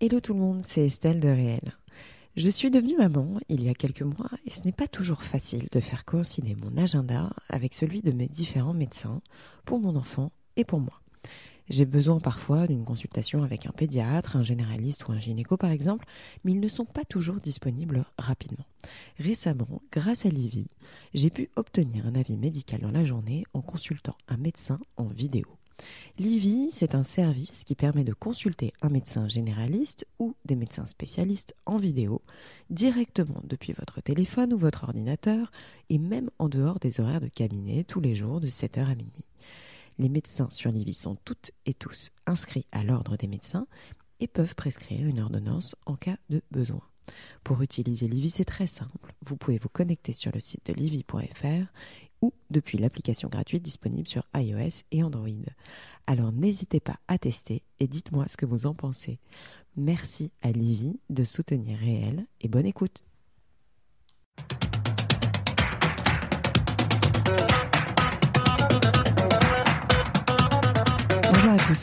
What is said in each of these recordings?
Hello tout le monde, c'est Estelle de Réel. Je suis devenue maman il y a quelques mois et ce n'est pas toujours facile de faire coïncider mon agenda avec celui de mes différents médecins pour mon enfant et pour moi. J'ai besoin parfois d'une consultation avec un pédiatre, un généraliste ou un gynéco par exemple, mais ils ne sont pas toujours disponibles rapidement. Récemment, grâce à Livy, j'ai pu obtenir un avis médical dans la journée en consultant un médecin en vidéo. Livy, c'est un service qui permet de consulter un médecin généraliste ou des médecins spécialistes en vidéo directement depuis votre téléphone ou votre ordinateur et même en dehors des horaires de cabinet tous les jours de 7h à minuit. Les médecins sur Livy sont toutes et tous inscrits à l'ordre des médecins et peuvent prescrire une ordonnance en cas de besoin. Pour utiliser Livy, c'est très simple. Vous pouvez vous connecter sur le site de livy.fr ou depuis l'application gratuite disponible sur iOS et Android. Alors n'hésitez pas à tester et dites-moi ce que vous en pensez. Merci à Livy de soutenir Réel et bonne écoute. Bonjour à tous,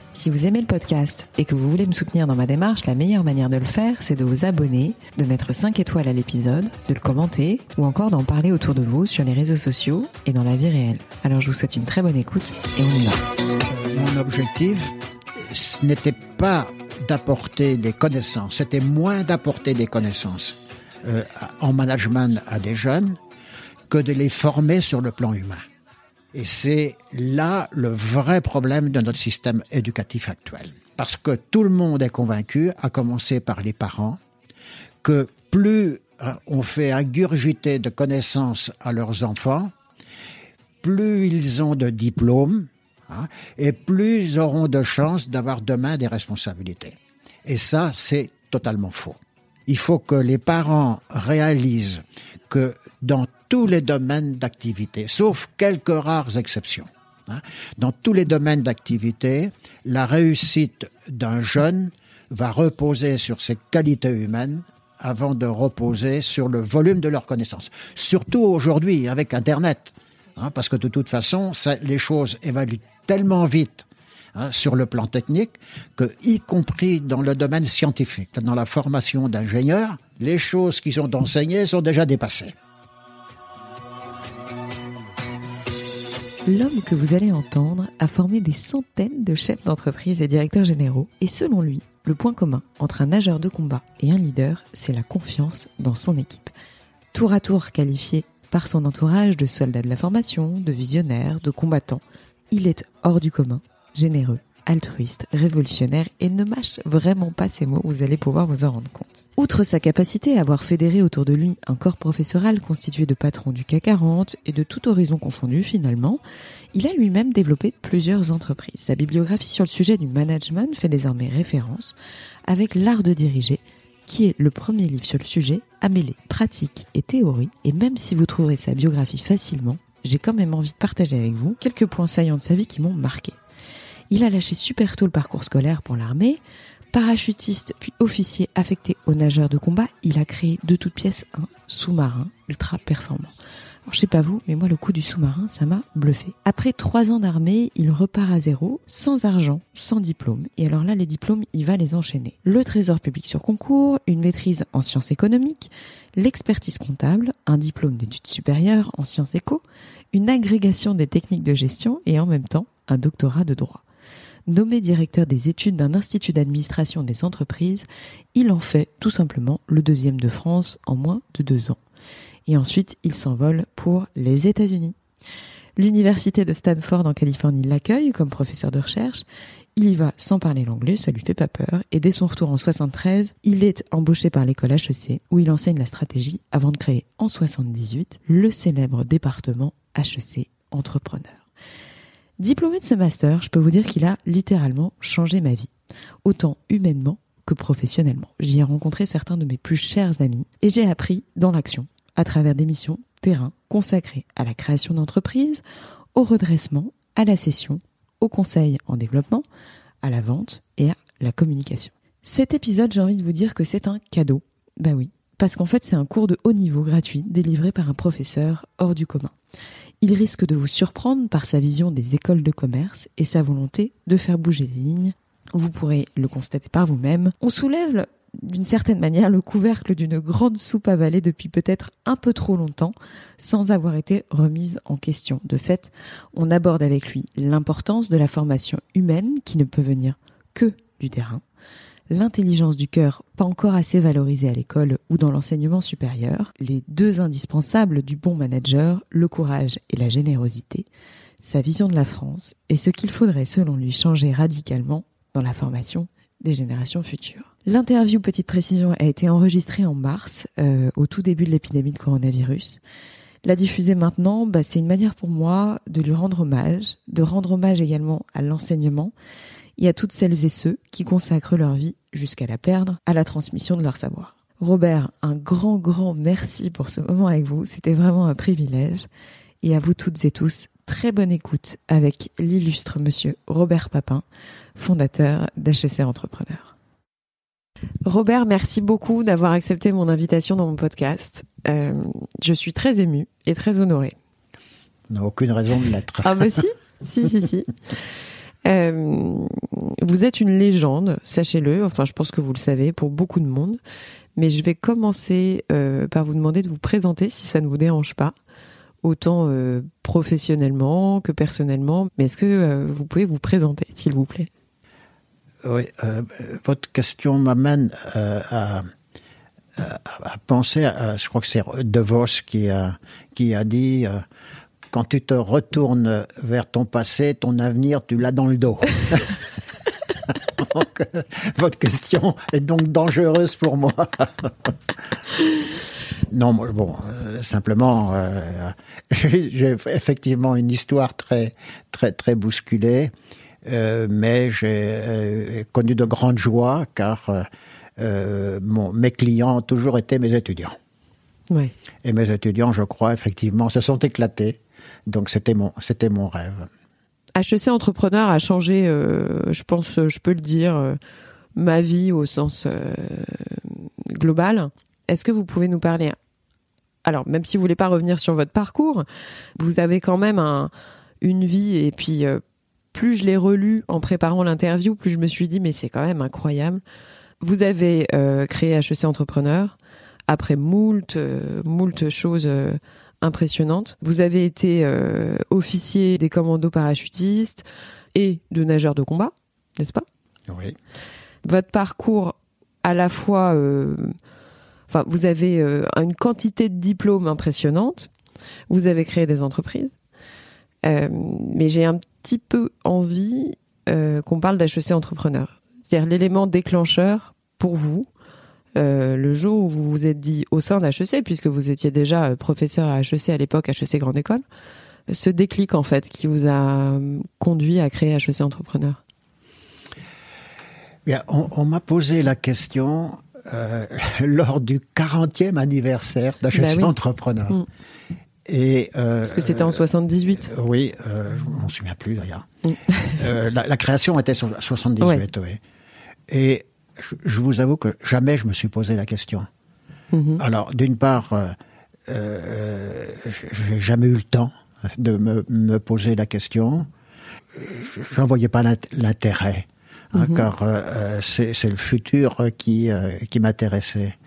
Si vous aimez le podcast et que vous voulez me soutenir dans ma démarche, la meilleure manière de le faire, c'est de vous abonner, de mettre 5 étoiles à l'épisode, de le commenter ou encore d'en parler autour de vous sur les réseaux sociaux et dans la vie réelle. Alors je vous souhaite une très bonne écoute et on y va. Mon objectif, ce n'était pas d'apporter des connaissances, c'était moins d'apporter des connaissances euh, en management à des jeunes que de les former sur le plan humain. Et c'est là le vrai problème de notre système éducatif actuel. Parce que tout le monde est convaincu, à commencer par les parents, que plus euh, on fait ingurgiter de connaissances à leurs enfants, plus ils ont de diplômes, hein, et plus ils auront de chances d'avoir demain des responsabilités. Et ça, c'est totalement faux. Il faut que les parents réalisent que tous les domaines d'activité, sauf quelques rares exceptions. Hein. Dans tous les domaines d'activité, la réussite d'un jeune va reposer sur ses qualités humaines avant de reposer sur le volume de leurs connaissances. Surtout aujourd'hui avec Internet, hein, parce que de toute façon, les choses évaluent tellement vite hein, sur le plan technique que, y compris dans le domaine scientifique, dans la formation d'ingénieurs, les choses qui sont enseignées sont déjà dépassées. L'homme que vous allez entendre a formé des centaines de chefs d'entreprise et directeurs généraux, et selon lui, le point commun entre un nageur de combat et un leader, c'est la confiance dans son équipe. Tour à tour qualifié par son entourage de soldat de la formation, de visionnaire, de combattant, il est hors du commun, généreux, altruiste, révolutionnaire et ne mâche vraiment pas ces mots, vous allez pouvoir vous en rendre compte. Outre sa capacité à avoir fédéré autour de lui un corps professoral constitué de patrons du CAC 40 et de tout horizon confondu finalement, il a lui-même développé plusieurs entreprises. Sa bibliographie sur le sujet du management fait désormais référence avec L'art de diriger, qui est le premier livre sur le sujet à mêler pratique et théorie, et même si vous trouverez sa biographie facilement, j'ai quand même envie de partager avec vous quelques points saillants de sa vie qui m'ont marqué. Il a lâché super tôt le parcours scolaire pour l'armée. Parachutiste puis officier affecté aux nageurs de combat, il a créé de toutes pièces un sous-marin ultra performant. Alors, je sais pas vous, mais moi, le coup du sous-marin, ça m'a bluffé. Après trois ans d'armée, il repart à zéro, sans argent, sans diplôme. Et alors là, les diplômes, il va les enchaîner. Le trésor public sur concours, une maîtrise en sciences économiques, l'expertise comptable, un diplôme d'études supérieures en sciences éco, une agrégation des techniques de gestion et en même temps, un doctorat de droit. Nommé directeur des études d'un institut d'administration des entreprises, il en fait tout simplement le deuxième de France en moins de deux ans. Et ensuite, il s'envole pour les États-Unis. L'université de Stanford en Californie l'accueille comme professeur de recherche. Il y va sans parler l'anglais, ça lui fait pas peur. Et dès son retour en 73, il est embauché par l'école HEC où il enseigne la stratégie avant de créer en 78 le célèbre département HEC Entrepreneur. Diplômé de ce master, je peux vous dire qu'il a littéralement changé ma vie, autant humainement que professionnellement. J'y ai rencontré certains de mes plus chers amis et j'ai appris dans l'action, à travers des missions terrain consacrées à la création d'entreprises, au redressement, à la cession, au conseil en développement, à la vente et à la communication. Cet épisode, j'ai envie de vous dire que c'est un cadeau. Bah oui, parce qu'en fait c'est un cours de haut niveau gratuit délivré par un professeur hors du commun. Il risque de vous surprendre par sa vision des écoles de commerce et sa volonté de faire bouger les lignes. Vous pourrez le constater par vous-même. On soulève d'une certaine manière le couvercle d'une grande soupe avalée depuis peut-être un peu trop longtemps sans avoir été remise en question. De fait, on aborde avec lui l'importance de la formation humaine qui ne peut venir que du terrain, l'intelligence du cœur pas encore assez valorisée à l'école ou dans l'enseignement supérieur, les deux indispensables du bon manager, le courage et la générosité, sa vision de la France et ce qu'il faudrait selon lui changer radicalement dans la formation des générations futures. L'interview, petite précision, a été enregistrée en mars, euh, au tout début de l'épidémie de coronavirus. La diffuser maintenant, bah, c'est une manière pour moi de lui rendre hommage, de rendre hommage également à l'enseignement et à toutes celles et ceux qui consacrent leur vie, jusqu'à la perdre, à la transmission de leur savoir. Robert, un grand, grand merci pour ce moment avec vous. C'était vraiment un privilège. Et à vous toutes et tous, très bonne écoute avec l'illustre monsieur Robert Papin, fondateur d'HEC Entrepreneur. Robert, merci beaucoup d'avoir accepté mon invitation dans mon podcast. Euh, je suis très émue et très honorée. On n'a aucune raison de l'être. Ah bah si, si, si, si. Euh, vous êtes une légende, sachez-le. Enfin, je pense que vous le savez pour beaucoup de monde. Mais je vais commencer euh, par vous demander de vous présenter, si ça ne vous dérange pas, autant professionnellement que personnellement. Mais est-ce que vous pouvez vous présenter, s'il vous plaît? Oui, euh, votre question m'amène euh, à, penser, je crois que c'est De Vos qui a, qui a dit euh, quand tu te retournes vers ton passé, ton avenir, tu l'as dans le dos. donc, votre question est donc dangereuse pour moi. non, bon, simplement, j'ai effectivement une histoire très, très, très bousculée. Euh, mais j'ai euh, connu de grandes joies car euh, mon, mes clients ont toujours été mes étudiants. Oui. Et mes étudiants, je crois, effectivement, se sont éclatés. Donc c'était mon, c'était mon rêve. HEC Entrepreneur a changé, je pense, je peux le dire, ma vie au sens global. Est-ce que vous pouvez nous parler Alors, même si vous voulez pas revenir sur votre parcours, vous avez quand même un, une vie et puis plus je l'ai relu en préparant l'interview, plus je me suis dit, mais c'est quand même incroyable. Vous avez euh, créé HEC Entrepreneur après moult, euh, moult choses euh, impressionnantes. Vous avez été officier des commandos parachutistes et de nageur de combat, n'est-ce pas? Oui. Votre parcours à la fois... Enfin, vous avez une quantité de diplômes impressionnante. Vous avez créé des entreprises. mais j'ai un petit peu envie euh, qu'on parle d'HEC entrepreneur. C'est-à-dire l'élément déclencheur pour vous, euh, le jour où vous vous êtes dit au sein d'HEC, puisque vous étiez déjà euh, professeur à HEC à l'époque, HEC Grande École, ce déclic en fait qui vous a conduit à créer HEC Entrepreneur? Bien, on, m'a posé la question lors du 40e anniversaire d'HEC bah Entrepreneur. Mm. Et, euh, Parce que c'était en 78. Euh, oui, euh, je m'en souviens plus d'ailleurs. Mm. euh, la, la, création était sur 78, oui. Et je, je, vous avoue que jamais je me suis posé la question. Mm-hmm. Alors, d'une part, euh, euh, j'ai jamais eu le temps de me, me poser la question. J'en voyais pas l'intérêt, hein, mm-hmm. car euh, c'est le futur qui, qui m'intéressait.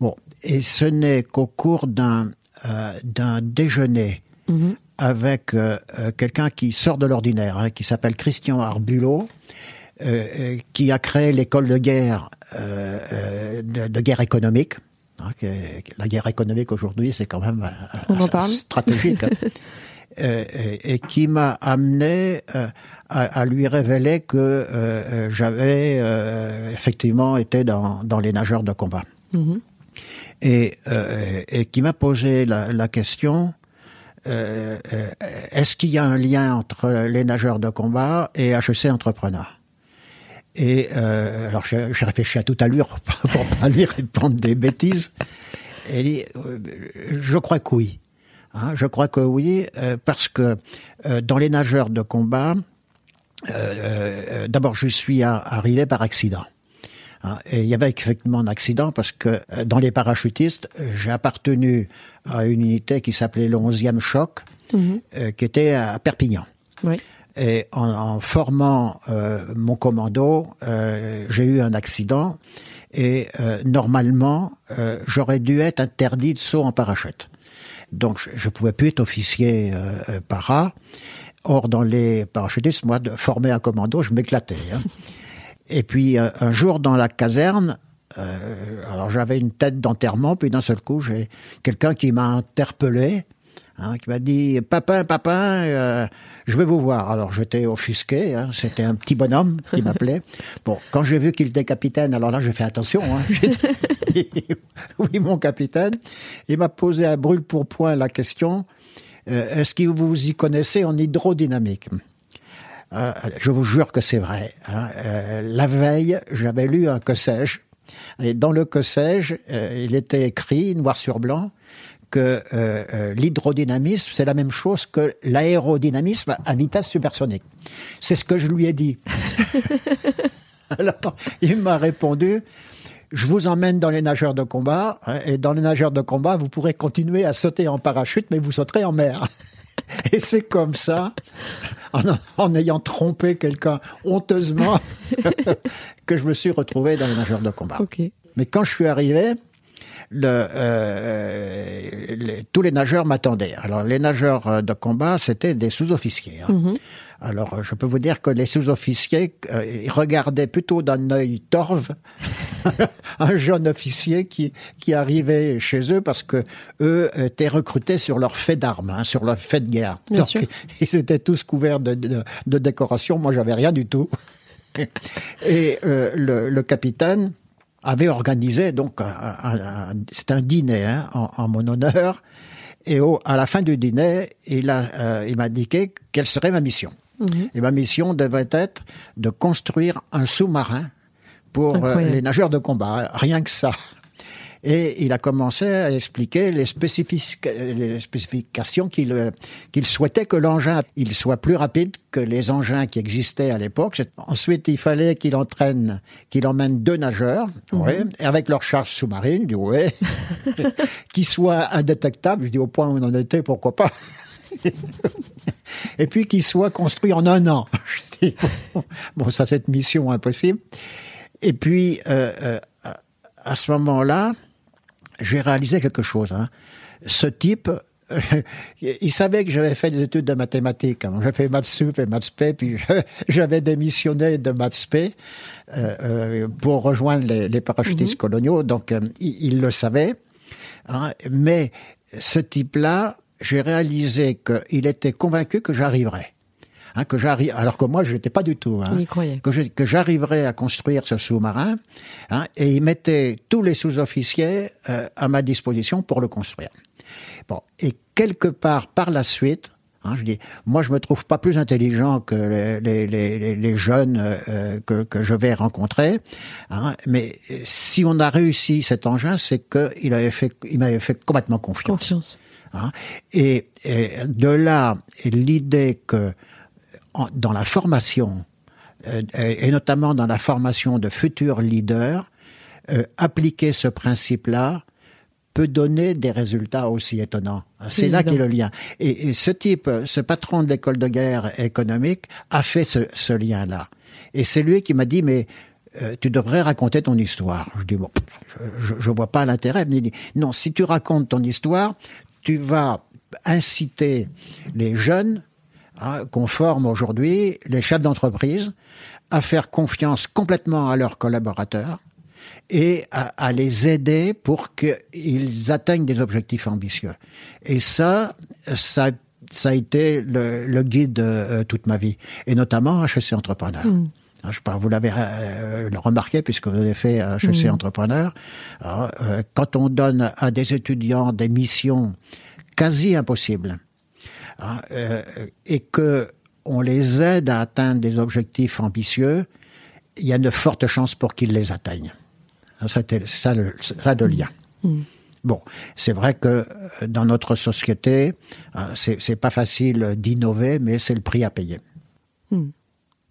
Bon, et ce n'est qu'au cours d'un euh, d'un déjeuner mhm. avec euh, euh, quelqu'un qui sort de l'ordinaire, hein, qui s'appelle Christian Arbulot, qui a créé l'école de guerre de, guerre économique. Hein, la guerre économique aujourd'hui, c'est quand même stratégique. Hein. et, qui m'a amené à, lui révéler que j'avais effectivement été dans, dans les nageurs de combat. Mhm et, euh, et qui m'a posé la, la question euh, euh est-ce qu'il y a un lien entre les nageurs de combat et HEC Entrepreneur Et euh, alors j'ai réfléchi à toute allure pour pas lui répondre des bêtises. Et euh, je crois que oui. Hein, je crois que oui, parce que dans les nageurs de combat, euh, d'abord, je suis arrivé par accident. Hein, et il y avait effectivement un accident parce que dans les parachutistes, j'ai appartenu à une unité qui s'appelait le 11e choc, mhm. qui était à Perpignan. Oui. Et en, en formant euh, mon commando, euh, j'ai eu un accident et euh, normalement, j'aurais dû être interdit de saut en parachute. Donc, je, ne pouvais plus être officier para. Or, dans les parachutistes, moi, de former un commando, je m'éclatais. Hein. Et puis, un jour, dans la caserne, alors j'avais une tête d'enterrement, puis d'un seul coup, j'ai quelqu'un qui m'a interpellé Hein, qui m'a dit Papa, papa, euh, je vais vous voir. Alors j'étais offusqué, hein, c'était un petit bonhomme qui m'appelait. Bon, quand j'ai vu qu'il était capitaine, alors là j'ai fait attention. Hein, oui, mon capitaine. Il m'a posé à brûle pour point la question euh, Est-ce que vous y connaissez en hydrodynamique? Euh, Je vous jure que c'est vrai. Hein. la veille, j'avais lu un que sais-je. Et dans le que sais-je, il était écrit noir sur blanc que euh, euh, l'hydrodynamisme, c'est la même chose que l'aérodynamisme à vitesse supersonique. C'est ce que je lui ai dit. Alors, il m'a répondu, je vous emmène dans les nageurs de combat, hein, et dans les nageurs de combat, vous pourrez continuer à sauter en parachute, mais vous sauterez en mer. Et c'est comme ça, en, ayant trompé quelqu'un honteusement, que je me suis retrouvé dans les nageurs de combat. Mais quand je suis arrivé, le, euh, tous les nageurs m'attendaient. Alors les nageurs euh, de combat, c'était des sous-officiers. Hein. Mhm. Alors je peux vous dire que les sous-officiers euh, regardaient plutôt d'un œil torve un jeune officier qui qui arrivait chez eux parce que eux étaient recrutés sur leur fait d'armes, hein, sur leur fait de guerre. Donc ils étaient tous couverts de, de, de décorations. Moi j'avais rien du tout. Et euh, le, le capitaine avait organisé donc un, c'est un dîner hein, en, mon honneur. Et au, à la fin du dîner, il a euh, il m'a indiqué quelle serait ma mission. Mhm. Et ma mission devait être de construire un sous-marin pour euh, les nageurs de combat, rien que ça et il a commencé à expliquer les, les spécifications qu'il euh, qu'il souhaitait que l'engin il soit plus rapide que les engins qui existaient à l'époque. Ensuite, il fallait qu'il entraîne, qu'il emmène deux nageurs, ouais, avec leur charge sous-marine, du ouais, qui soit indétectable. Je dis au point où on en était, pourquoi pas? et puis qu'il soit construit en un an. Je dis, bon, ça c'est une mission impossible. Et puis euh, euh, à ce moment-là, j'ai réalisé quelque chose. Hein. Ce type, il savait que j'avais fait des études de mathématiques. Hein. J'ai fait maths sup et maths p, puis j'avais démissionné de maths p euh, euh, pour rejoindre les, parachutistes mhm. coloniaux. Donc, euh, il, le savait. Hein. Mais ce type-là, j'ai réalisé qu'il était convaincu que j'arriverais. Hein, que j'arrive, alors que moi je n'étais pas du tout, hein, que, que j'arriverais à construire ce sous-marin, hein, et il mettait tous les sous-officiers euh, à ma disposition pour le construire. Bon, et quelque part par la suite, Hein, je dis, moi, je me trouve pas plus intelligent que les, les, les, les jeunes euh, que, que, je vais rencontrer. Hein, mais si on a réussi cet engin, c'est qu'il avait fait, il m'avait fait complètement confiance. confiance. Hein, et, et, de là, l'idée que dans la formation, euh, et notamment dans la formation de futurs leaders, euh, appliquer ce principe-là peut donner des résultats aussi étonnants. C'est là qu'est le lien. Et, ce type, ce patron de l'école de guerre économique, a fait ce, lien-là. Et c'est lui qui m'a dit, mais euh, tu devrais raconter ton histoire. Je dis, bon, je, je vois pas l'intérêt. Mais il dit, non, si tu racontes ton histoire, tu vas inciter les jeunes Hein, qu'on forme aujourd'hui les chefs d'entreprise à faire confiance complètement à leurs collaborateurs et à, les aider pour qu'ils atteignent des objectifs ambitieux. Et ça, ça, ça a été le, guide de euh, toute ma vie, et notamment HEC Entrepreneur. Mm. Hein, je vous l'avez euh, remarqué puisque vous avez fait HEC mm. Entrepreneur. Euh, quand on donne à des étudiants des missions quasi impossibles, Hein, euh, et que on les aide à atteindre des objectifs ambitieux, il y a de fortes chances pour qu'ils les atteignent. Hein, c'est ça le, ça de lien. Mm. Bon, c'est vrai que euh, dans notre société, hein, c'est pas facile d'innover, mais c'est le prix à payer. Mm.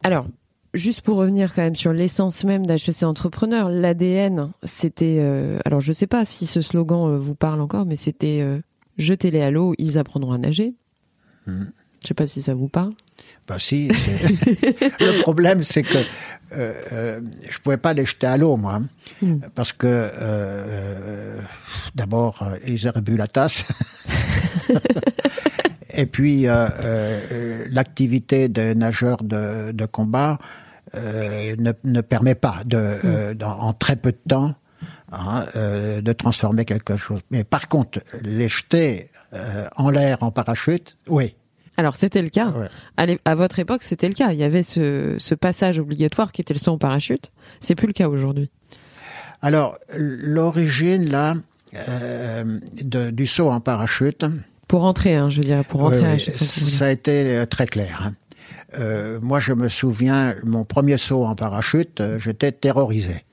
Alors, juste pour revenir quand même sur l'essence même d'HEC Entrepreneur, l'ADN, c'était... euh, alors, je sais pas si ce slogan euh, vous parle encore, mais c'était euh, Jetez-les à l'eau, ils apprendront à nager Hmm. Je sais pas si ça vous parle. Ben si. le problème, c'est que euh, euh, je pouvais pas les jeter à l'eau, moi, hein, Mm. parce que euh, euh, d'abord euh, ils auraient bu la tasse, et puis l'activité de nageur de, de combat ne, ne permet pas de, dans- en très peu de temps. Hein, euh, de transformer quelque chose. Mais par contre, les jeter euh, en l'air en parachute, oui. Alors, c'était le cas. Ouais. À, votre époque, c'était le cas. Il y avait ce, ce passage obligatoire qui était le saut en parachute. C'est plus le cas aujourd'hui. Alors, l'origine, là, euh, de- du saut en parachute, Pour rentrer, hein, je dirais, pour rentrer ouais, à ça a été euh, très clair. hein. Euh, moi, je me souviens, mon premier saut en parachute, euh, j'étais terrorisé.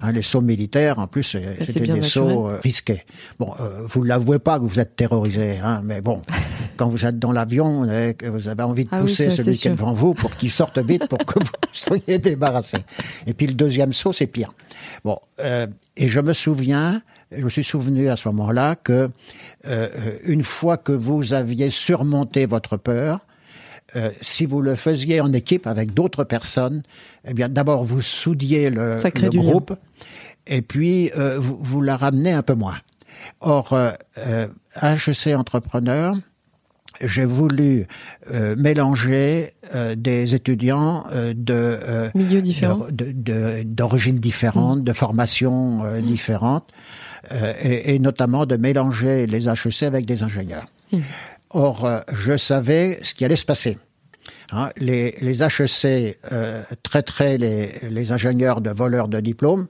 Hein, les sauts militaires, en plus, euh, c'est c'était des naturel. sauts euh, risqués. Bon, euh, vous l'avouez pas que vous êtes terrorisé, hein, mais bon, quand vous êtes dans l'avion, vous avez envie de Ah pousser celui qui est devant vous pour qu'il sorte vite pour que vous soyez débarrassé. Et puis le deuxième saut, c'est pire. Bon, euh, et je me souviens, je me suis souvenu à ce moment-là que une fois que vous aviez surmonté votre peur, euh, si vous le faisiez en équipe avec d'autres personnes, eh bien d'abord vous soudiez le, le groupe et puis euh, vous, vous la ramenez un peu moins. Or, euh, euh, HEC Entrepreneur, j'ai voulu euh, mélanger euh, des étudiants euh, de euh, Milieux différents. de- de- de- d'origines différentes, de formations euh, différentes, euh, et, et notamment de mélanger les HEC avec des ingénieurs. Or, euh, je savais ce qui allait se passer. Hein, les, les HEC euh, traiteraient les, les ingénieurs de voleurs de diplômes,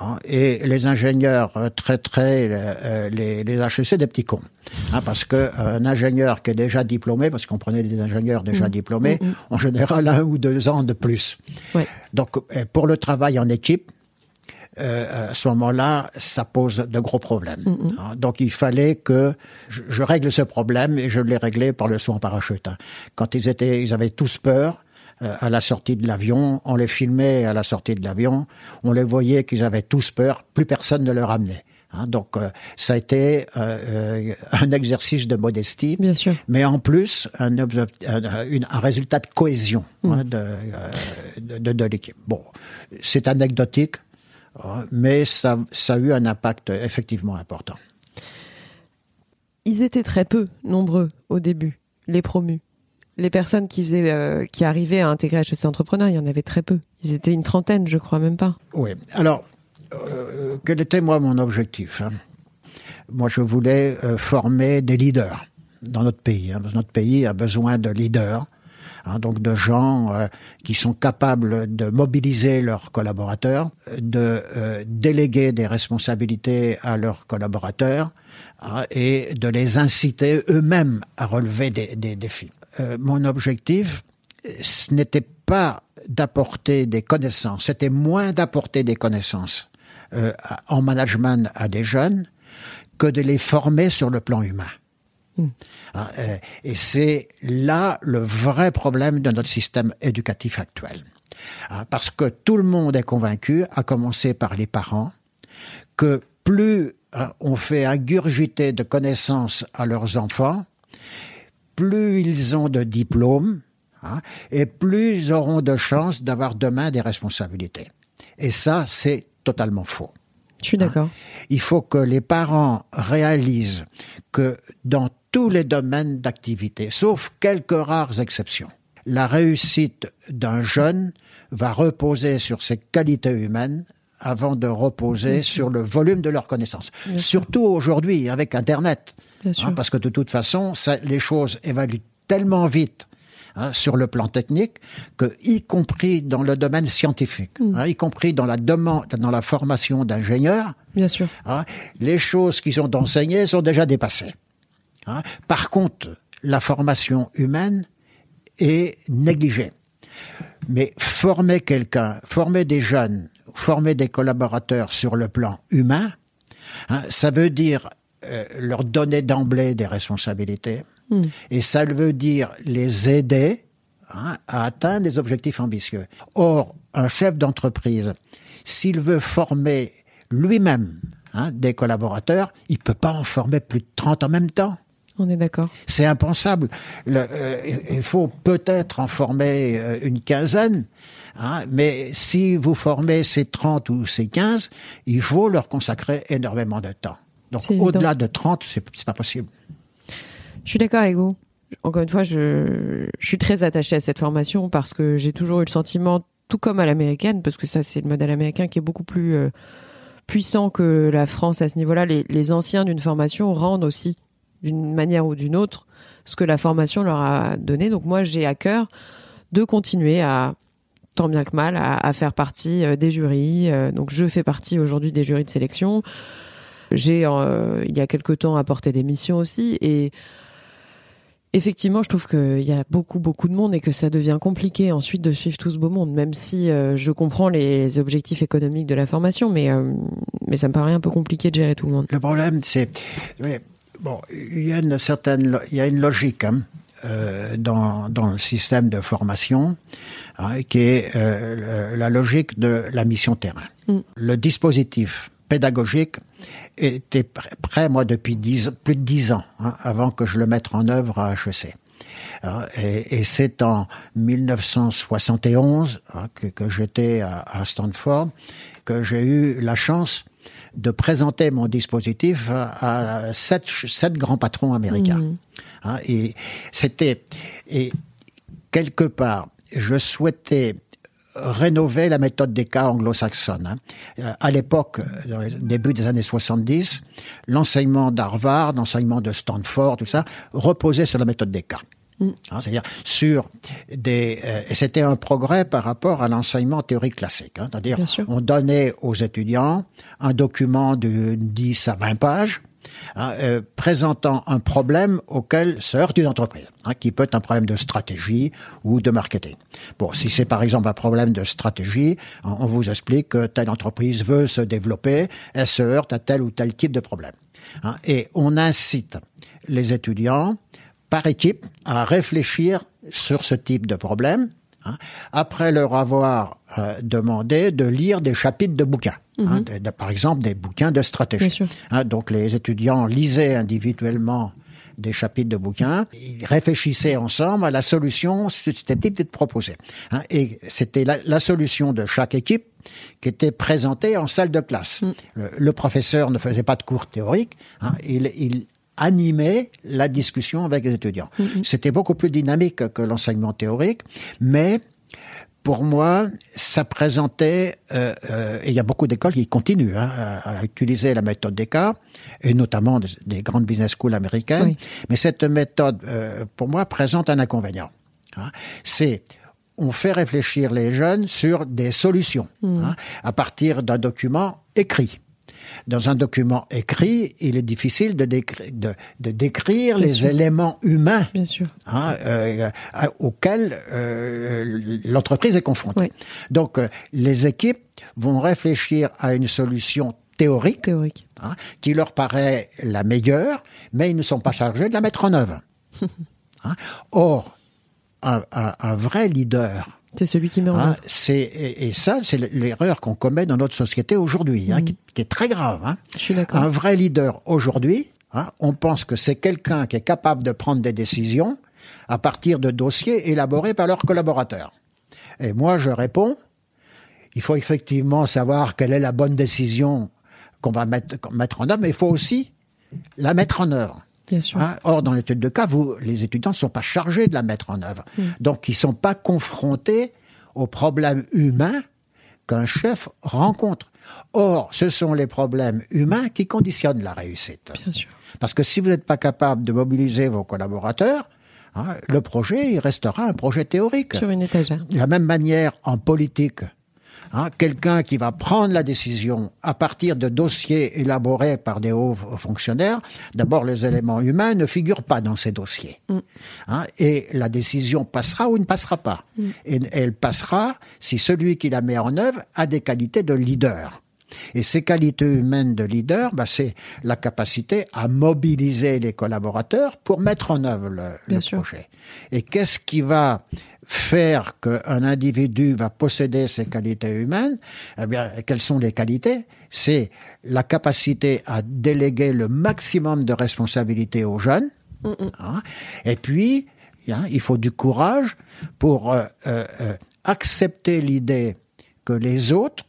hein, et les ingénieurs euh, traiteraient euh, les, les HEC des petits cons. Hein, parce que un ingénieur qui est déjà diplômé, parce qu'on prenait des ingénieurs déjà diplômés, en général un ou deux ans de plus. Ouais. Donc, euh, pour le travail en équipe, euh, à ce moment-là, ça pose de gros problèmes. Hein, Donc, il fallait que je, je règle ce problème et je l'ai réglé par le saut en parachute. hein. Quand ils étaient, ils avaient tous peur. euh, à la sortie de l'avion, on les filmait à la sortie de l'avion, on les voyait qu'ils avaient tous peur, plus personne ne leur amenait. Hein, donc euh, ça a été euh, un exercice de modestie, Bien sûr. mais en plus un, résultat de cohésion hein, de, euh, de, de- de l'équipe. Bon, c'est anecdotique, mais ça, ça a eu un impact effectivement important. Ils étaient très peu nombreux au début, les promus. Les personnes qui faisaient, euh, qui arrivaient à intégrer HEC Entrepreneur, il y en avait très peu. Ils étaient une trentaine, je crois même pas. Oui. Alors, euh, quel était moi mon objectif hein? Moi, je voulais euh, former des leaders dans notre pays. hein. Notre pays a besoin de leaders. Hein, donc de gens euh, qui sont capables de mobiliser leurs collaborateurs, de euh, déléguer des responsabilités à leurs collaborateurs hein, et de les inciter eux-mêmes à relever des, des défis. Euh, mon objectif, ce n'était pas d'apporter des connaissances, c'était moins d'apporter des connaissances euh, en management à des jeunes que de les former sur le plan humain. Hein, euh, Et c'est là le vrai problème de notre système éducatif actuel. Hein, Parce que tout le monde est convaincu, à commencer par les parents, que plus hein, on fait ingurgiter de connaissances à leurs enfants, plus ils ont de diplômes, hein, et plus ils auront de chances d'avoir demain des responsabilités. Et ça, c'est totalement faux. Je suis d'accord. Il faut que les parents réalisent que dans tous les domaines d'activité, sauf quelques rares exceptions, la réussite d'un jeune va reposer sur ses qualités humaines avant de reposer sur le volume de leurs connaissances. Bien. Surtout aujourd'hui avec Internet. Hein, parce que de toute façon, ça, les choses évaluent tellement vite hein, sur le plan technique que, y compris dans le domaine scientifique, Mm. hein, y compris dans la demande, dans la formation d'ingénieurs, Bien sûr. hein, les choses qu'ils ont enseignées sont déjà dépassées. Hein. Par contre, la formation humaine est négligée. Mais former quelqu'un, former des jeunes, former des collaborateurs sur le plan humain, hein, ça veut dire euh, leur donner d'emblée des responsabilités, Mm. et ça veut dire les aider hein, à atteindre des objectifs ambitieux. Or, un chef d'entreprise, s'il veut former lui-même hein, des collaborateurs, il peut pas en former plus de 30 en même temps. On est d'accord. C'est impensable. Le, euh, il faut peut-être en former euh, une quinzaine, hein, mais si vous formez ces 30 ou ces 15, il faut leur consacrer énormément de temps. Donc au-delà de 30, c'est c'est pas possible. Je suis d'accord avec vous. Encore une fois, je, je suis très attachée à cette formation parce que j'ai toujours eu le sentiment, tout comme à l'américaine, parce que ça c'est le modèle américain qui est beaucoup plus euh, puissant que la France à ce niveau-là. Les, les anciens d'une formation rendent aussi, d'une manière ou d'une autre, ce que la formation leur a donné. Donc moi, j'ai à cœur de continuer à tant bien que mal à, faire partie euh, des jurys. Euh, Donc je fais partie aujourd'hui des jurys de sélection. J'ai euh, il y a quelque temps apporté des missions aussi et effectivement je trouve qu'il y a beaucoup beaucoup de monde et que ça devient compliqué ensuite de suivre tout ce beau monde même si je comprends les objectifs économiques de la formation mais mais ça me paraît un peu compliqué de gérer tout le monde. Le problème, c'est bon, il y a une certaine, il y a une logique hein, euh, dans dans le système de formation hein, qui est euh, la logique de la mission terrain. Mm. Le dispositif pédagogique était pr- prêt moi depuis dix, plus de dix ans hein, avant que je le mette en œuvre à HEC. Et, et c'est en 1971 hein, que, que j'étais à, à Stanford que j'ai eu la chance de présenter mon dispositif à, à sept, sept grands patrons américains. Mhm. Hein, et c'était et quelque part, je souhaitais rénover la méthode des cas anglo-saxonne. hein. Euh, À l'époque, début des années 70, l'enseignement d'Harvard, l'enseignement de Stanford, tout ça, reposait sur la méthode des cas. Hein, C'est-à-dire sur des euh, et c'était un progrès par rapport à l'enseignement théorique classique. hein. C'est-à-dire on donnait aux étudiants un document de 10 à 20 pages hein, euh, présentant un problème auquel se heurte une entreprise, hein, qui peut être un problème de stratégie ou de marketing. Bon, si c'est par exemple un problème de stratégie, on on vous explique que telle entreprise veut se développer, elle se heurte à tel ou tel type de problème. hein. et on incite les étudiants par équipe à réfléchir sur ce type de problème, hein, après leur avoir euh, demandé de lire des chapitres de bouquins. hein, de- de- par exemple, des bouquins de stratégie. Hein, donc les étudiants lisaient individuellement des chapitres de bouquins, ils réfléchissaient ensemble à la solution susceptible d'être proposée. Hein, et c'était la, la solution de chaque équipe qui était présentée en salle de classe. Le, le professeur ne faisait pas de cours théoriques, hein, il, il animait la discussion avec les étudiants. C'était beaucoup plus dynamique que l'enseignement théorique, mais pour moi, ça présentait, euh, euh, et il y a beaucoup d'écoles qui continuent hein, à, à utiliser la méthode des cas, et notamment des, des grandes business schools américaines. Oui. Mais cette méthode, euh, pour moi, présente un inconvénient. hein. C'est on fait réfléchir les jeunes sur des solutions hein, à partir d'un document écrit. Dans un document écrit, il est difficile de, décri- de, de décrire Bien les sûr. éléments humains Bien sûr. hein, euh, auxquels euh, l'entreprise est confrontée. Oui. Donc, euh, les équipes vont réfléchir à une solution théorique Théorique. hein, qui leur paraît la meilleure, mais ils ne sont pas chargés de la mettre en œuvre. Hein. Or, un, un- un vrai leader, C'est celui qui met en hein, œuvre. c'est et, et ça, c'est l'erreur qu'on commet dans notre société aujourd'hui, hein, qui, qui est très grave. Hein. Je suis d'accord. Un vrai leader aujourd'hui, hein, on pense que c'est quelqu'un qui est capable de prendre des décisions à partir de dossiers élaborés par leurs collaborateurs. Et moi, je réponds, il faut effectivement savoir quelle est la bonne décision qu'on va mettre, mettre en œuvre, mais il faut aussi la mettre en œuvre. Bien sûr. Hein, Or, dans l'étude de cas, vous, les étudiants ne sont pas chargés de la mettre en œuvre. Donc, ils ne sont pas confrontés aux problèmes humains qu'un chef rencontre. Or, ce sont les problèmes humains qui conditionnent la réussite. Bien sûr. Parce que si vous n'êtes pas capable de mobiliser vos collaborateurs, hein, le projet, il restera un projet théorique. Sur une étagère. De la même manière, en politique, hein, quelqu'un qui va prendre la décision à partir de dossiers élaborés par des hauts fonctionnaires, d'abord les éléments humains ne figurent pas dans ces dossiers. Hein, et la décision passera ou ne passera pas. Et elle passera si celui qui la met en œuvre a des qualités de leader. Et ces qualités humaines de leader, bah, c'est la capacité à mobiliser les collaborateurs pour mettre en œuvre le, le projet. Et qu'est-ce qui va faire qu'un individu va posséder ces qualités humaines? Eh bien, quelles sont les qualités? C'est la capacité à déléguer le maximum de responsabilités aux jeunes. hein? Et puis, hein, il faut du courage pour euh, euh, euh, accepter l'idée que les autres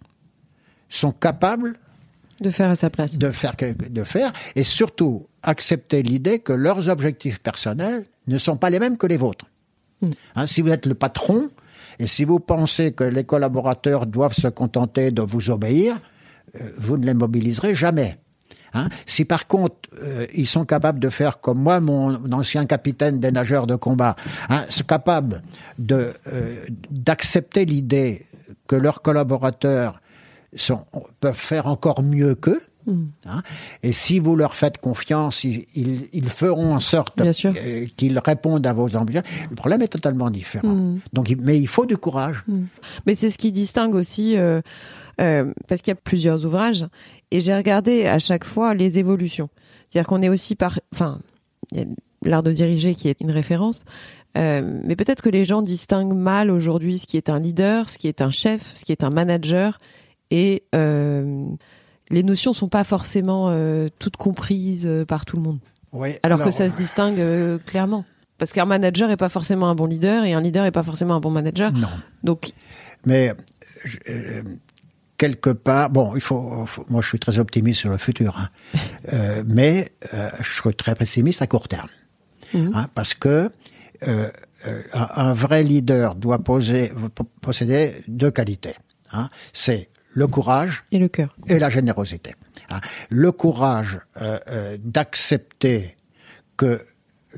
sont capables De faire à sa place. de faire, de faire, et surtout accepter l'idée que leurs objectifs personnels ne sont pas les mêmes que les vôtres. Hein, si vous êtes le patron, et si vous pensez que les collaborateurs doivent se contenter de vous obéir, euh, vous ne les mobiliserez jamais. Hein, si par contre euh, ils sont capables de faire comme moi, mon ancien capitaine des nageurs de combat, hein, sont capables de euh, d'accepter l'idée que leurs collaborateurs sont, peuvent faire encore mieux qu'eux. hein, et si vous leur faites confiance, ils, ils, ils feront en sorte euh, qu'ils répondent à vos ambitions. Le problème est totalement différent. Donc, il- mais il faut du courage. Mais c'est ce qui distingue aussi, euh, euh, parce qu'il y a plusieurs ouvrages, et j'ai regardé à chaque fois les évolutions. C'est-à-dire qu'on est aussi par, enfin, l'art de diriger qui est une référence, euh, mais peut-être que les gens distinguent mal aujourd'hui ce qui est un leader, ce qui est un chef, ce qui est un manager, et euh, les notions sont pas forcément euh, toutes comprises euh, par tout le monde. Alors, que ça se distingue euh, clairement. Parce qu'un manager est pas forcément un bon leader et un leader est pas forcément un bon manager. Non. Donc, Mais je- euh, quelque part, bon, il faut, faut- Moi, je suis très optimiste sur le futur, hein. Euh, mais euh, je suis très pessimiste à court terme, Hein, parce que euh, un, un vrai leader doit poser, posséder deux qualités. Hein. C'est le courage et le cœur. et la générosité. hein. Le courage euh, euh, d'accepter que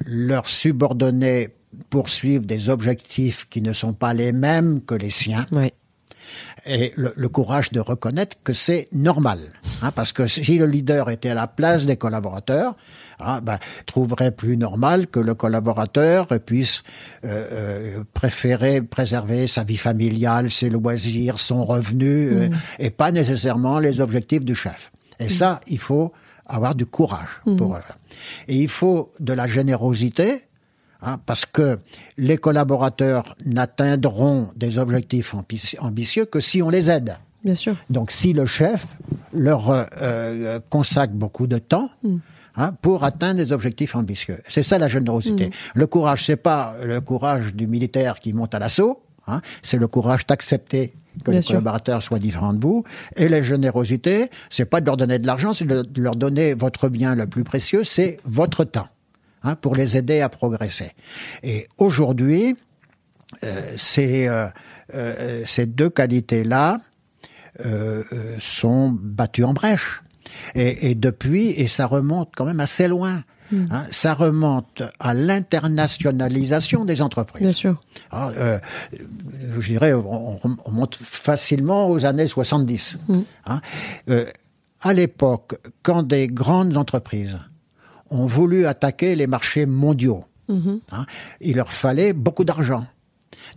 leurs subordonnés poursuivent des objectifs qui ne sont pas les mêmes que les siens Ouais. Et le, le courage de reconnaître que c'est normal. Hein, parce que si le leader était à la place des collaborateurs, hein, ben, trouverait plus normal que le collaborateur puisse euh, euh, préférer préserver sa vie familiale, ses loisirs, son revenu, euh, et pas nécessairement les objectifs du chef. Et ça, il faut avoir du courage pour eux. Et il faut de la générosité, Hein, parce que les collaborateurs n'atteindront des objectifs ambi- ambitieux que si on les aide. Bien sûr. Donc si le chef leur euh, euh, consacre beaucoup de temps hein, pour atteindre des objectifs ambitieux. C'est ça la générosité. Le courage, c'est pas le courage du militaire qui monte à l'assaut, hein, c'est le courage d'accepter que Bien les sûr. collaborateurs soient différents de vous. Et la générosité, c'est pas de leur donner de l'argent, c'est de leur donner votre bien le plus précieux, c'est votre temps, hein, pour les aider à progresser. Et aujourd'hui, euh, ces, euh, euh, ces deux qualités-là sont battues en brèche. Et, et depuis, et ça remonte quand même assez loin. hein, ça remonte à l'internationalisation des entreprises. Bien sûr. Alors, je dirais, on, on- on monte facilement aux années 70. hein. Euh, à l'époque, quand des grandes entreprises ont voulu attaquer les marchés mondiaux, hein, il leur fallait beaucoup d'argent.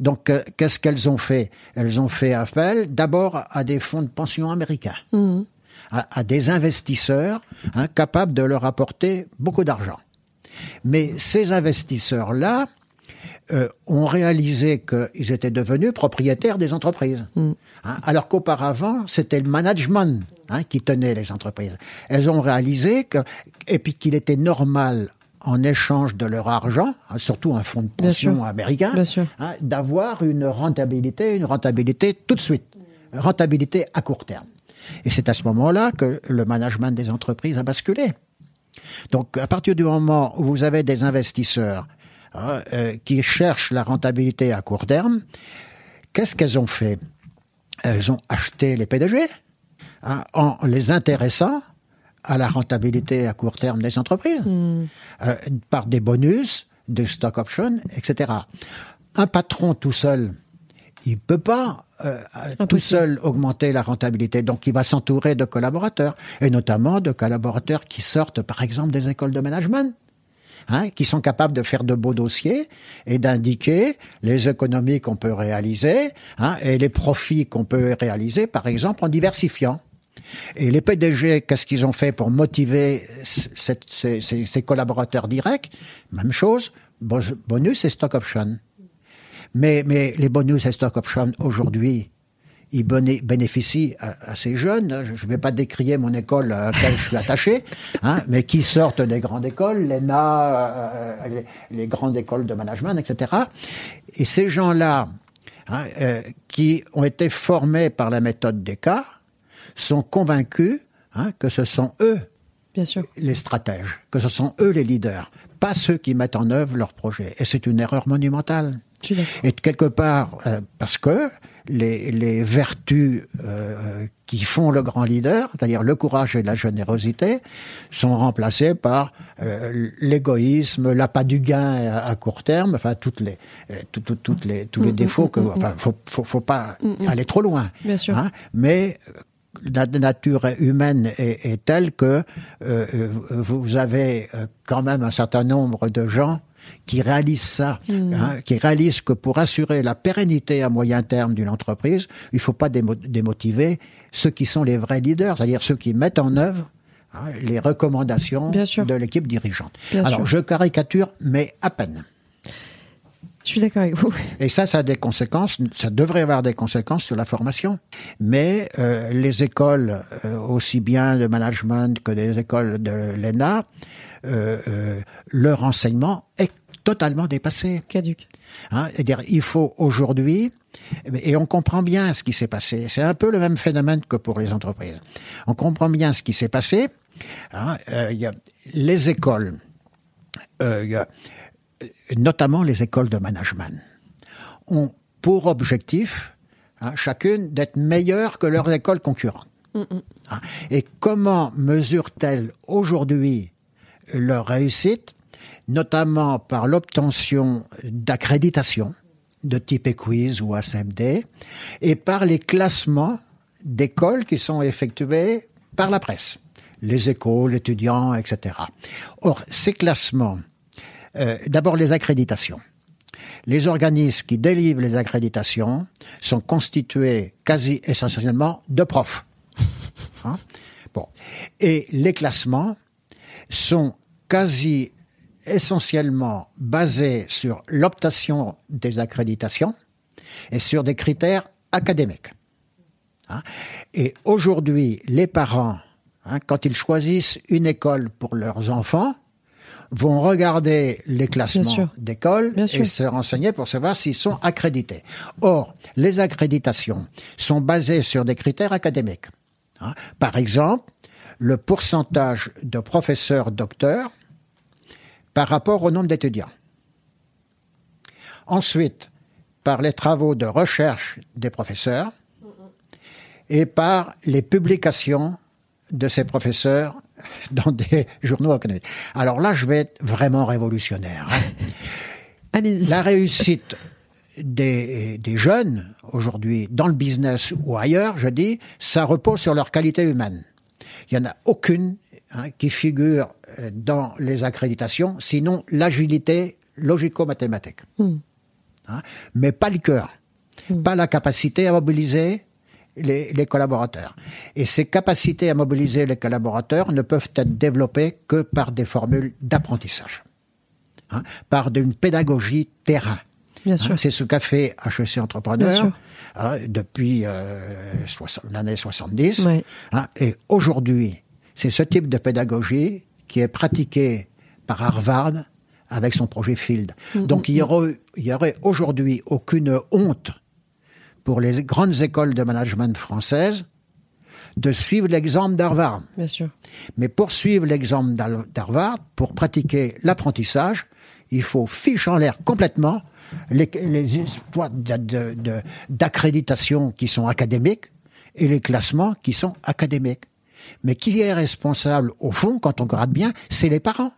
Donc, euh, qu'est-ce qu'elles ont fait? Elles ont fait appel d'abord à des fonds de pension américains, à, à des investisseurs hein, capables de leur apporter beaucoup d'argent. Mais ces investisseurs-là euh, ont réalisé qu'ils étaient devenus propriétaires des entreprises. Hein, alors qu'auparavant, c'était le management hein, qui tenait les entreprises. Elles ont réalisé que, et puis qu'il était normal en échange de leur argent, hein, surtout un fonds de pension américain, hein, d'avoir une rentabilité, une rentabilité tout de suite, une rentabilité à court terme. Et c'est à ce moment-là que le management des entreprises a basculé. Donc, à partir du moment où vous avez des investisseurs hein, euh, qui cherchent la rentabilité à court terme, qu'est-ce qu'elles ont fait? Elles ont acheté les PDG hein, en les intéressant à la rentabilité à court terme des entreprises, euh, par des bonus, des stock options, etc. Un patron tout seul, il peut pas euh, tout seul augmenter la rentabilité. Donc, il va s'entourer de collaborateurs, et notamment de collaborateurs qui sortent, par exemple, des écoles de management. Hein, qui sont capables de faire de beaux dossiers et d'indiquer les économies qu'on peut réaliser hein, et les profits qu'on peut réaliser, par exemple, en diversifiant. Et les PDG, qu'est-ce qu'ils ont fait pour motiver ces, ces, collaborateurs directs? Même chose, bonus et stock option. Mais, mais les bonus et stock option aujourd'hui, ils bénéficient à, ces jeunes. Je ne vais pas décrier mon école à laquelle je suis attaché, hein, mais qui sortent des grandes écoles, l'ENA, euh, les, les, grandes écoles de management, etc. Et ces gens-là, hein, euh, qui ont été formés par la méthode des cas, sont convaincus hein, que ce sont eux Bien sûr. les stratèges, que ce sont eux les leaders, pas ceux qui mettent en œuvre leurs projets. Et c'est une erreur monumentale. Et quelque part, euh, parce que les, les vertus euh, qui font le grand leader, c'est-à-dire le courage et la générosité, sont remplacées par euh, l'égoïsme, l'appât du gain à, court terme, enfin toutes les, euh, toutes les, tous les mm, mm, défauts que, mm, enfin, faut, faut, faut pas aller trop loin. Bien sûr. Hein, mais la nature humaine est, est telle que euh, vous avez quand même un certain nombre de gens qui réalisent ça, mm. hein, qui réalisent que pour assurer la pérennité à moyen terme d'une entreprise, il ne faut pas démotiver ceux qui sont les vrais leaders, c'est-à-dire ceux qui mettent en œuvre hein, les recommandations de l'équipe dirigeante. Alors, je caricature, mais à peine. Je suis d'accord avec vous. Et ça, ça a des conséquences, ça devrait avoir des conséquences sur la formation. Mais euh, les écoles, euh, aussi bien de management que des écoles de l'ENA, leur enseignement est totalement dépassé. Caduc. Hein, dire il faut aujourd'hui, et on comprend bien ce qui s'est passé. C'est un peu le même phénomène que pour les entreprises. On comprend bien ce qui s'est passé. Hein, euh, y a les écoles, euh, y a, notamment les écoles de management, ont pour objectif hein, chacune d'être meilleures que leurs écoles concurrentes. Mm, mm. Hein, et comment mesurent-elles aujourd'hui leur réussite, notamment par l'obtention d'accréditation de type EQUIZ ou ACMD, et par les classements d'écoles qui sont effectués par la presse, les écoles, étudiants, etc. Or, ces classements, euh, d'abord les accréditations. Les organismes qui délivrent les accréditations sont constitués quasi essentiellement de profs. Hein? Bon. Et les classements sont quasi essentiellement basés sur l'optation des accréditations et sur des critères académiques. Hein. et aujourd'hui, les parents, hein, quand ils choisissent une école pour leurs enfants, vont regarder les classements d'écoles et se renseigner pour savoir s'ils sont accrédités. Or, les accréditations sont basées sur des critères académiques. Hein. Par exemple, le pourcentage de professeurs docteurs par rapport au nombre d'étudiants. Ensuite, par les travaux de recherche des professeurs et par les publications de ces professeurs dans des journaux académiques. Alors là, je vais être vraiment révolutionnaire. Hein. La réussite des, des jeunes aujourd'hui dans le business ou ailleurs, je dis, ça repose sur leur qualité humaine. Il n'y en a aucune hein, qui figure euh, dans les accréditations, sinon l'agilité logico-mathématique. Hmm. Hein, mais pas le cœur, hmm. pas la capacité à mobiliser les, les, collaborateurs. Et ces capacités à mobiliser les collaborateurs ne peuvent être développées que par des formules d'apprentissage, hein, par une pédagogie terrain. Hein, c'est ce qu'a fait HEC Entrepreneur hein, depuis euh, l'année 70. Hein, et aujourd'hui, c'est ce type de pédagogie qui est pratiqué par Harvard avec son projet Field. Mm, Donc mm, il y mm. aurait, aurait aujourd'hui aucune honte pour les grandes écoles de management françaises de suivre l'exemple d'Harvard. Bien sûr. Mais pour suivre l'exemple d'Harvard, pour pratiquer l'apprentissage, il faut fiche en l'air complètement les, les histoires d'accréditation qui sont académiques et les classements qui sont académiques. Mais qui est responsable au fond, quand on regarde bien, c'est les parents.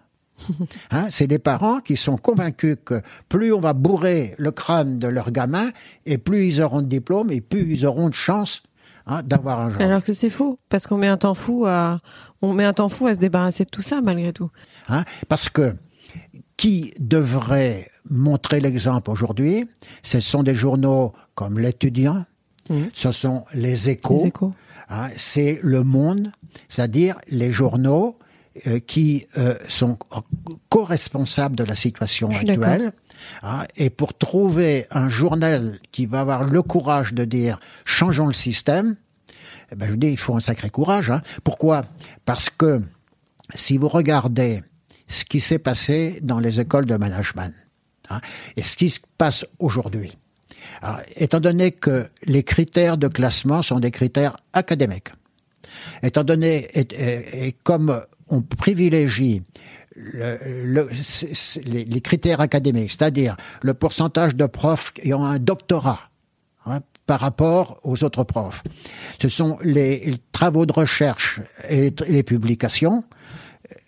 Hein, c'est les parents qui sont convaincus que plus on va bourrer le crâne de leurs gamins, et plus ils auront de diplômes, et plus ils auront de chance hein, d'avoir un genre. Alors que c'est faux, parce qu'on met un temps fou à, on met un temps fou à se débarrasser de tout ça malgré tout. Hein, parce que qui devrait montrer l'exemple aujourd'hui Ce sont des journaux comme l'étudiant, ce sont les échos, hein, c'est le monde, c'est-à-dire les journaux euh, qui euh, sont co-responsables de la situation actuelle. hein, et pour trouver un journal qui va avoir le courage de dire changeons le système, eh ben, je vous dis, il faut un sacré courage. Hein. Pourquoi? Parce que si vous regardez ce qui s'est passé dans les écoles de management hein, et ce qui se passe aujourd'hui, alors, étant donné que les critères de classement sont des critères académiques, étant donné et, et- et comme on privilégie le- le- les, critères académiques, c'est-à-dire le pourcentage de profs ayant un doctorat hein, par rapport aux autres profs, ce sont les, travaux de recherche et les publications.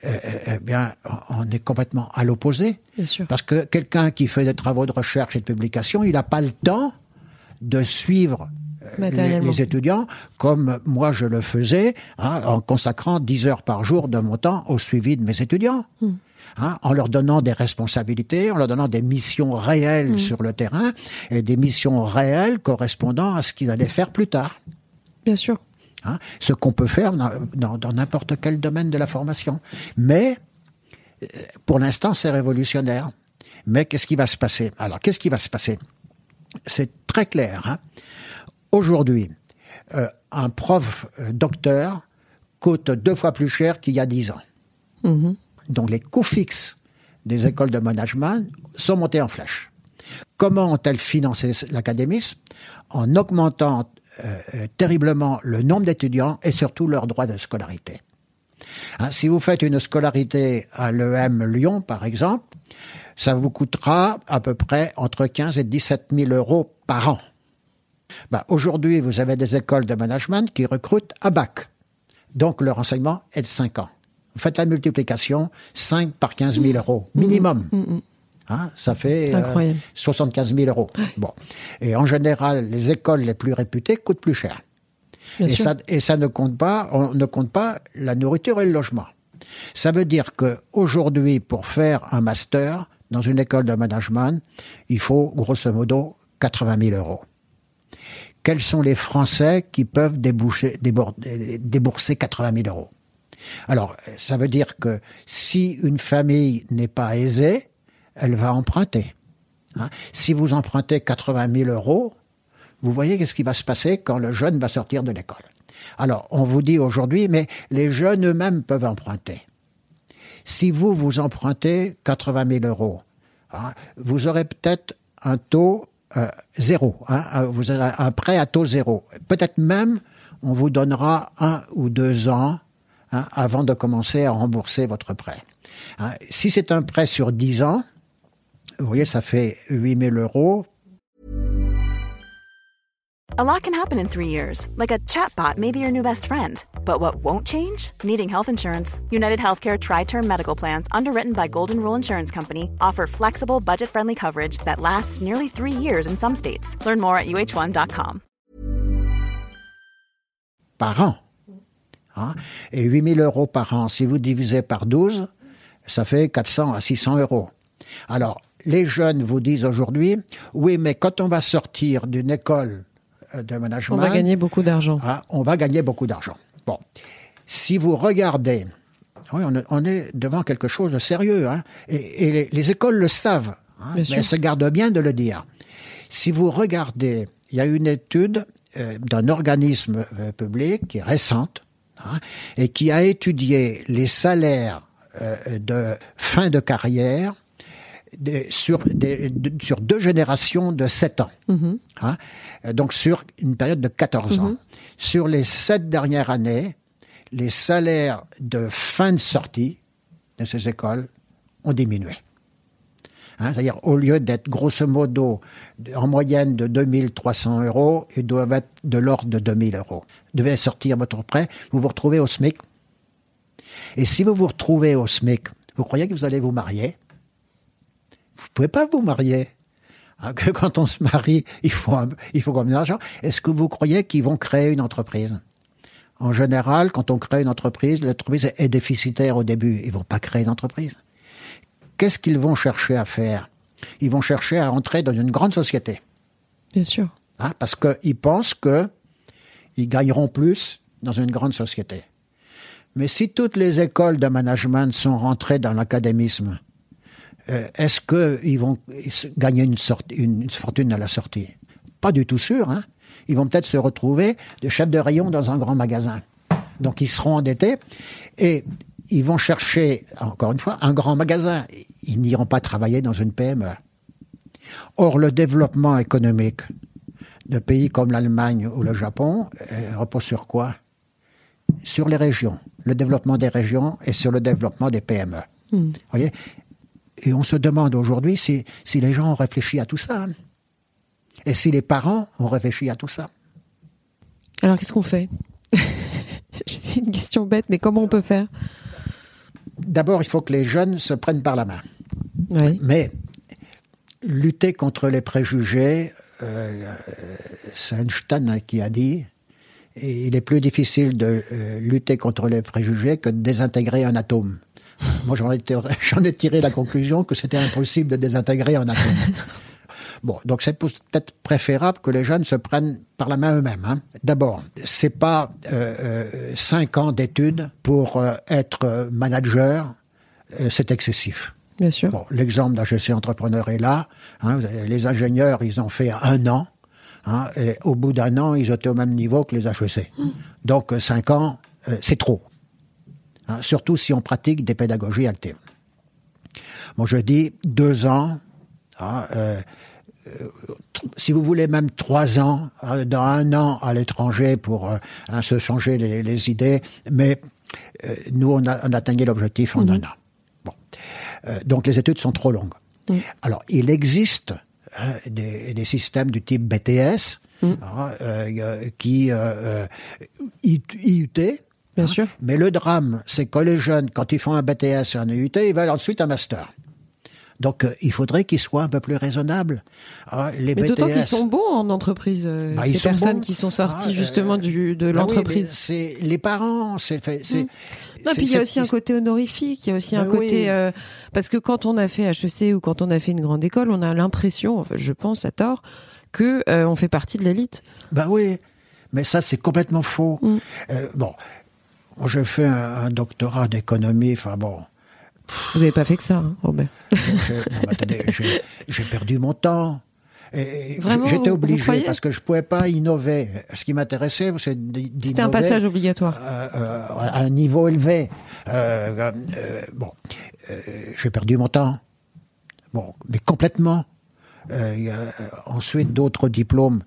Euh, eh bien, on est complètement à l'opposé. Parce que quelqu'un qui fait des travaux de recherche et de publication, il n'a pas le temps de suivre euh, les, étudiants comme moi je le faisais hein, en consacrant 10 heures par jour de mon temps au suivi de mes étudiants. Hein, en leur donnant des responsabilités, en leur donnant des missions réelles sur le terrain et des missions réelles correspondant à ce qu'ils allaient faire plus tard. Bien sûr. Hein, ce qu'on peut faire dans- n'importe quel domaine de la formation. Mais euh, pour l'instant, c'est révolutionnaire. Mais qu'est-ce qui va se passer? Alors, qu'est-ce qui va se passer? C'est très clair. hein. Aujourd'hui, euh, un prof euh, docteur coûte deux fois plus cher qu'il y a dix ans. Mhm. Donc les coûts fixes des écoles de management sont montés en flèche. Comment ont-elles financé l'académisme? En augmentant terriblement le nombre d'étudiants et surtout leurs droits de scolarité. Hein, si vous faites une scolarité à l'EM Lyon, par exemple, ça vous coûtera à peu près entre 15 et 17 000 euros par an. Bah, Aujourd'hui, vous avez des écoles de management qui recrutent à bac. Donc, le renseignement est de 5 ans. Vous faites la multiplication, 5 par 15 000 euros, minimum. Hein, ça fait euh, Incroyable. 75 000 euros. Bon. Et en général, les écoles les plus réputées coûtent plus cher. Bien Et sûr. ça, et ça ne compte pas, on ne compte pas la nourriture et le logement. Ça veut dire que aujourd'hui, pour faire un master dans une école de management, il faut grosso modo 80 000 euros. Quels sont les Français qui peuvent déboucher, débourser 80 000 euros? Alors, ça veut dire que si une famille n'est pas aisée, elle va emprunter. Hein. si vous empruntez 80 000 euros, vous voyez qu'est-ce qui va se passer quand le jeune va sortir de l'école. Alors, on vous dit aujourd'hui, mais les jeunes eux-mêmes peuvent emprunter. Si vous, vous empruntez 80 000 euros, hein, vous aurez peut-être un taux euh, zéro. hein, vous aurez un prêt à taux zéro. Peut-être même, on vous donnera un ou deux ans hein, avant de commencer à rembourser votre prêt. Hein, si c'est un prêt sur 10 ans, vous voyez, ça fait 8 000 euros A lot can happen in three years, like a chatbot may be your new best friend. But what won't change? Needing health insurance. United Healthcare Tri Term Medical Plans, underwritten by Golden Rule Insurance Company, offer flexible, budget friendly coverage that lasts nearly three years in some states. Learn more at uh1.com. par an. Hein, et 8 000 euros par an, si vous divisez par 12, ça fait 400 à 600 euros. Alors, les jeunes vous disent aujourd'hui, oui, mais quand on va sortir d'une école euh, de management, On va gagner beaucoup d'argent. ah, on va gagner beaucoup d'argent. Bon, si vous regardez, oui, on, est- devant quelque chose de sérieux, hein, et, et les, les écoles le savent, hein, mais sûr. elles se gardent bien de le dire. Si vous regardez, il y a une étude euh, d'un organisme euh, public qui est récente hein, et qui a étudié les salaires euh, de fin de carrière des- sur, des- de- sur deux générations de 7 ans. Hein, euh, donc sur une période de 14 ans. Sur les sept dernières années, les salaires de fin de sortie de ces écoles ont diminué. Hein, C'est-à-dire, au lieu d'être grosso modo en moyenne de 2300 euros, ils doivent être de l'ordre de 2000 euros. Vous devez sortir votre prêt, vous vous retrouvez au SMIC. Et si vous vous retrouvez au SMIC, vous croyez que vous allez vous marier? Pouvez pas vous marier. Hein, que quand on se marie, il faut, un- il faut combien d'argent Est-ce que vous croyez qu'ils vont créer une entreprise? En général, quand on crée une entreprise, l'entreprise est déficitaire au début. Ils vont pas créer une entreprise. Qu'est-ce qu'ils vont chercher à faire? Ils vont chercher à entrer dans une grande société. Bien sûr. hein, parce qu'ils pensent que ils gagneront plus dans une grande société. Mais si toutes les écoles de management sont rentrées dans l'académisme, euh, est-ce qu'ils vont gagner une, une, fortune à la sortie? Pas du tout sûr. Hein ils vont peut-être se retrouver de chef de rayon dans un grand magasin. Donc ils seront endettés et ils vont chercher, encore une fois, un grand magasin. Ils n'iront pas travailler dans une PME. Or, le développement économique de pays comme l'Allemagne ou le Japon euh, repose sur quoi? Sur les régions, le développement des régions et sur le développement des PME. Hmm. Voyez? Et on se demande aujourd'hui si, si les gens ont réfléchi à tout ça. Hein. Et si les parents ont réfléchi à tout ça. Alors qu'est-ce qu'on fait? C'est une question bête, mais comment on peut faire? D'abord, il faut que les jeunes se prennent par la main. Mais lutter contre les préjugés, euh, c'est Einstein qui a dit, il est plus difficile de euh, lutter contre les préjugés que de désintégrer un atome. Moi, j'en ai, ai, tiré la conclusion que c'était impossible de désintégrer un atome. Bon, donc c'est peut-être préférable que les jeunes se prennent par la main eux-mêmes. Hein. D'abord, c'est pas euh, euh cinq ans d'études pour euh, être manager, euh, c'est excessif. Bien sûr. Bon, l'exemple d'HEC Entrepreneur est là. Hein, les ingénieurs, ils ont fait un an. Hein, et au bout d'un an, ils étaient au même niveau que les HEC. Mmh. Donc cinq ans, c'est trop. Hein, surtout si on pratique des pédagogies actives. Moi, je dis deux ans. Hein, euh, euh, si vous voulez même trois ans, euh, dans un an à l'étranger pour euh, hein, se changer les, les, idées, mais nous on a, on atteigné l'objectif en mhm. un an. Bon, donc les études sont trop longues. Alors il existe hein, des, des, systèmes du type BTS mhm. hein, qui IUT. Bien sûr. Mais le drame, c'est que les jeunes, quand ils font un BTS et un IUT, ils veulent ensuite un master. Donc euh, il faudrait qu'ils soient un peu plus raisonnables. Ah, les Mais d'autant qu'ils sont bons en entreprise, euh, bah, ces personnes qui sont sorties ah, justement du, de bah l'entreprise. c'est les parents, c'est. Mmh. Non, puis il y a aussi un côté honorifique, il y a aussi un bah côté euh, parce que quand on a fait HEC ou quand on a fait une grande école, on a l'impression, enfin, je pense à tort, que on fait partie de l'élite. Ben oui, mais ça c'est complètement faux. Mmh. bon, j'ai fait un, un doctorat d'économie, enfin bon, vous n'avez pas fait que ça, hein, Robert. J'ai perdu mon temps. J'étais obligé parce que je pouvais pas innover. Ce qui m'intéressait, c'est d'innover. C'était un passage obligatoire. Euh, euh, à un niveau élevé. Euh, bon, j'ai perdu mon temps. Bon, mais complètement. ensuite, d'autres diplômes.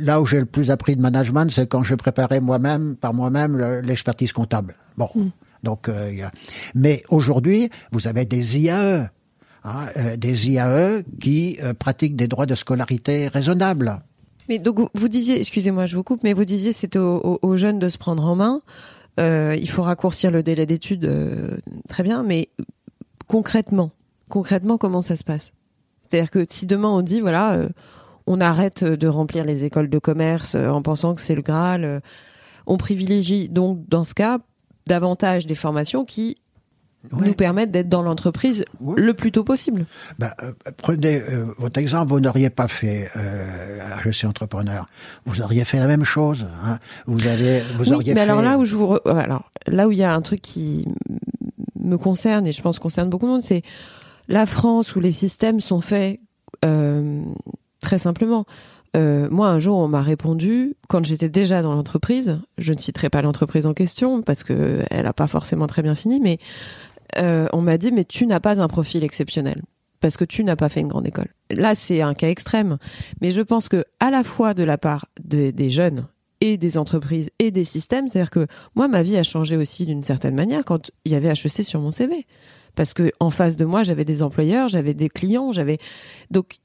Là où j'ai le plus appris de management, c'est quand je préparais moi-même, par moi-même, l'expertise comptable. Bon. Hmm. Donc, euh, mais aujourd'hui, vous avez des IAE, hein, euh, des IAE qui euh, pratiquent des droits de scolarité raisonnables. Mais donc vous disiez, excusez-moi, je vous coupe, mais vous disiez c'était aux, jeunes de se prendre en main. il faut raccourcir le délai d'études, très bien, mais concrètement, concrètement, comment ça se passe? C'est-à-dire que si demain on dit voilà, on arrête de remplir les écoles de commerce en pensant que c'est le Graal, on privilégie donc dans ce cas davantage des formations qui nous permettent d'être dans l'entreprise le plus tôt possible. Bah, euh, prenez euh, votre exemple, vous n'auriez pas fait euh, je suis entrepreneur, vous auriez fait la même chose. Hein. Vous avez, vous auriez mais alors là où je vous, alors là où il y a un truc qui me concerne et je pense concerne beaucoup de monde, c'est la France où les systèmes sont faits très simplement. Euh, moi, un jour, on m'a répondu, quand j'étais déjà dans l'entreprise, je ne citerai pas l'entreprise en question parce que elle n'a pas forcément très bien fini, mais euh, on m'a dit, mais tu n'as pas un profil exceptionnel parce que tu n'as pas fait une grande école. Là, c'est un cas extrême, mais je pense que à la fois de la part des jeunes et des entreprises et des systèmes, c'est-à-dire que moi, ma vie a changé aussi d'une certaine manière quand il y avait HEC sur mon CV parce que en face de moi, j'avais des employeurs, j'avais des clients, j'avais donc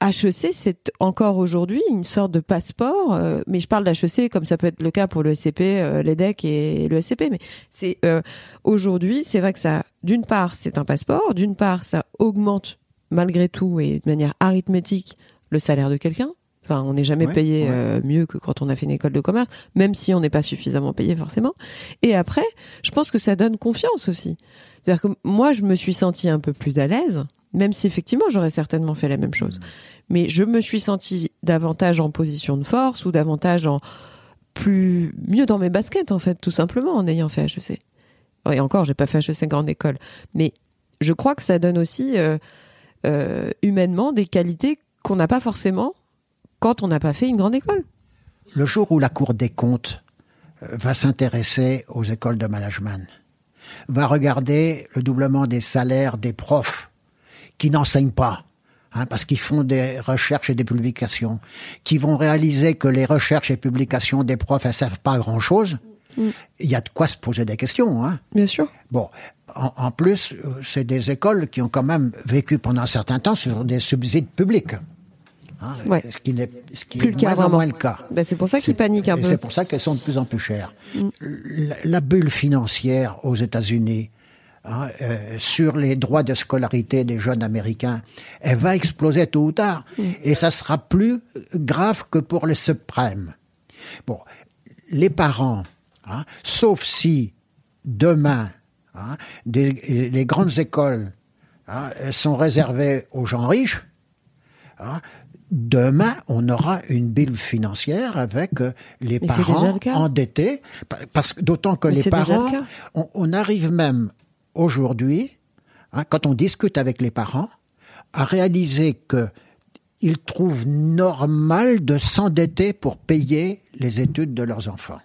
HEC, c'est encore aujourd'hui une sorte de passeport, euh, mais je parle d'HEC comme ça peut être le cas pour le SCP, euh, l'EDEC et le SCP, mais c'est euh, aujourd'hui, c'est vrai que ça, d'une part, c'est un passeport, d'une part, ça augmente malgré tout et de manière arithmétique le salaire de quelqu'un. Enfin, on n'est jamais payé mieux que quand on a fait une école de commerce, même si on n'est pas suffisamment payé forcément. Et après, je pense que ça donne confiance aussi. C'est-à-dire que moi, je me suis sentie un peu plus à l'aise Même si effectivement j'aurais certainement fait la même chose. Mais je me suis sentie davantage en position de force ou davantage en plus mieux dans mes baskets en fait, tout simplement en ayant fait HEC. Et encore, j'ai pas fait HEC grande école, mais je crois que ça donne aussi euh, euh, humainement des qualités qu'on n'a pas forcément quand on n'a pas fait une grande école. Le jour où la Cour des comptes euh, va s'intéresser aux écoles de management, va regarder le doublement des salaires des profs qui n'enseignent pas, hein, parce qu'ils font des recherches et des publications, qui vont réaliser que les recherches et publications des profs, elles servent pas à grand chose. Mm. Il y a de quoi se poser des questions. Hein. Bien sûr. Bon, en, plus, c'est des écoles qui ont quand même vécu pendant un certain temps sur des subsides publics. Hein, Ce qui n'est plus le moins moins le cas. Ben, c'est pour ça qu'ils paniquent un peu. C'est pour ça qu'elles sont de plus en plus chères. Mm. La, bulle financière aux États-Unis, Hein, euh, sur les droits de scolarité des jeunes américains, elle va exploser tôt ou tard. Mm. Et ça sera plus grave que pour les suprêmes. Bon, les parents, hein, sauf si demain, hein, les grandes écoles sont réservées aux gens riches, demain, on aura une bulle financière avec euh, les parents endettés, parce d'autant que les parents, on, arrive même aujourd'hui, hein, quand on discute avec les parents, à réaliser que ils trouvent normal de s'endetter pour payer les études de leurs enfants.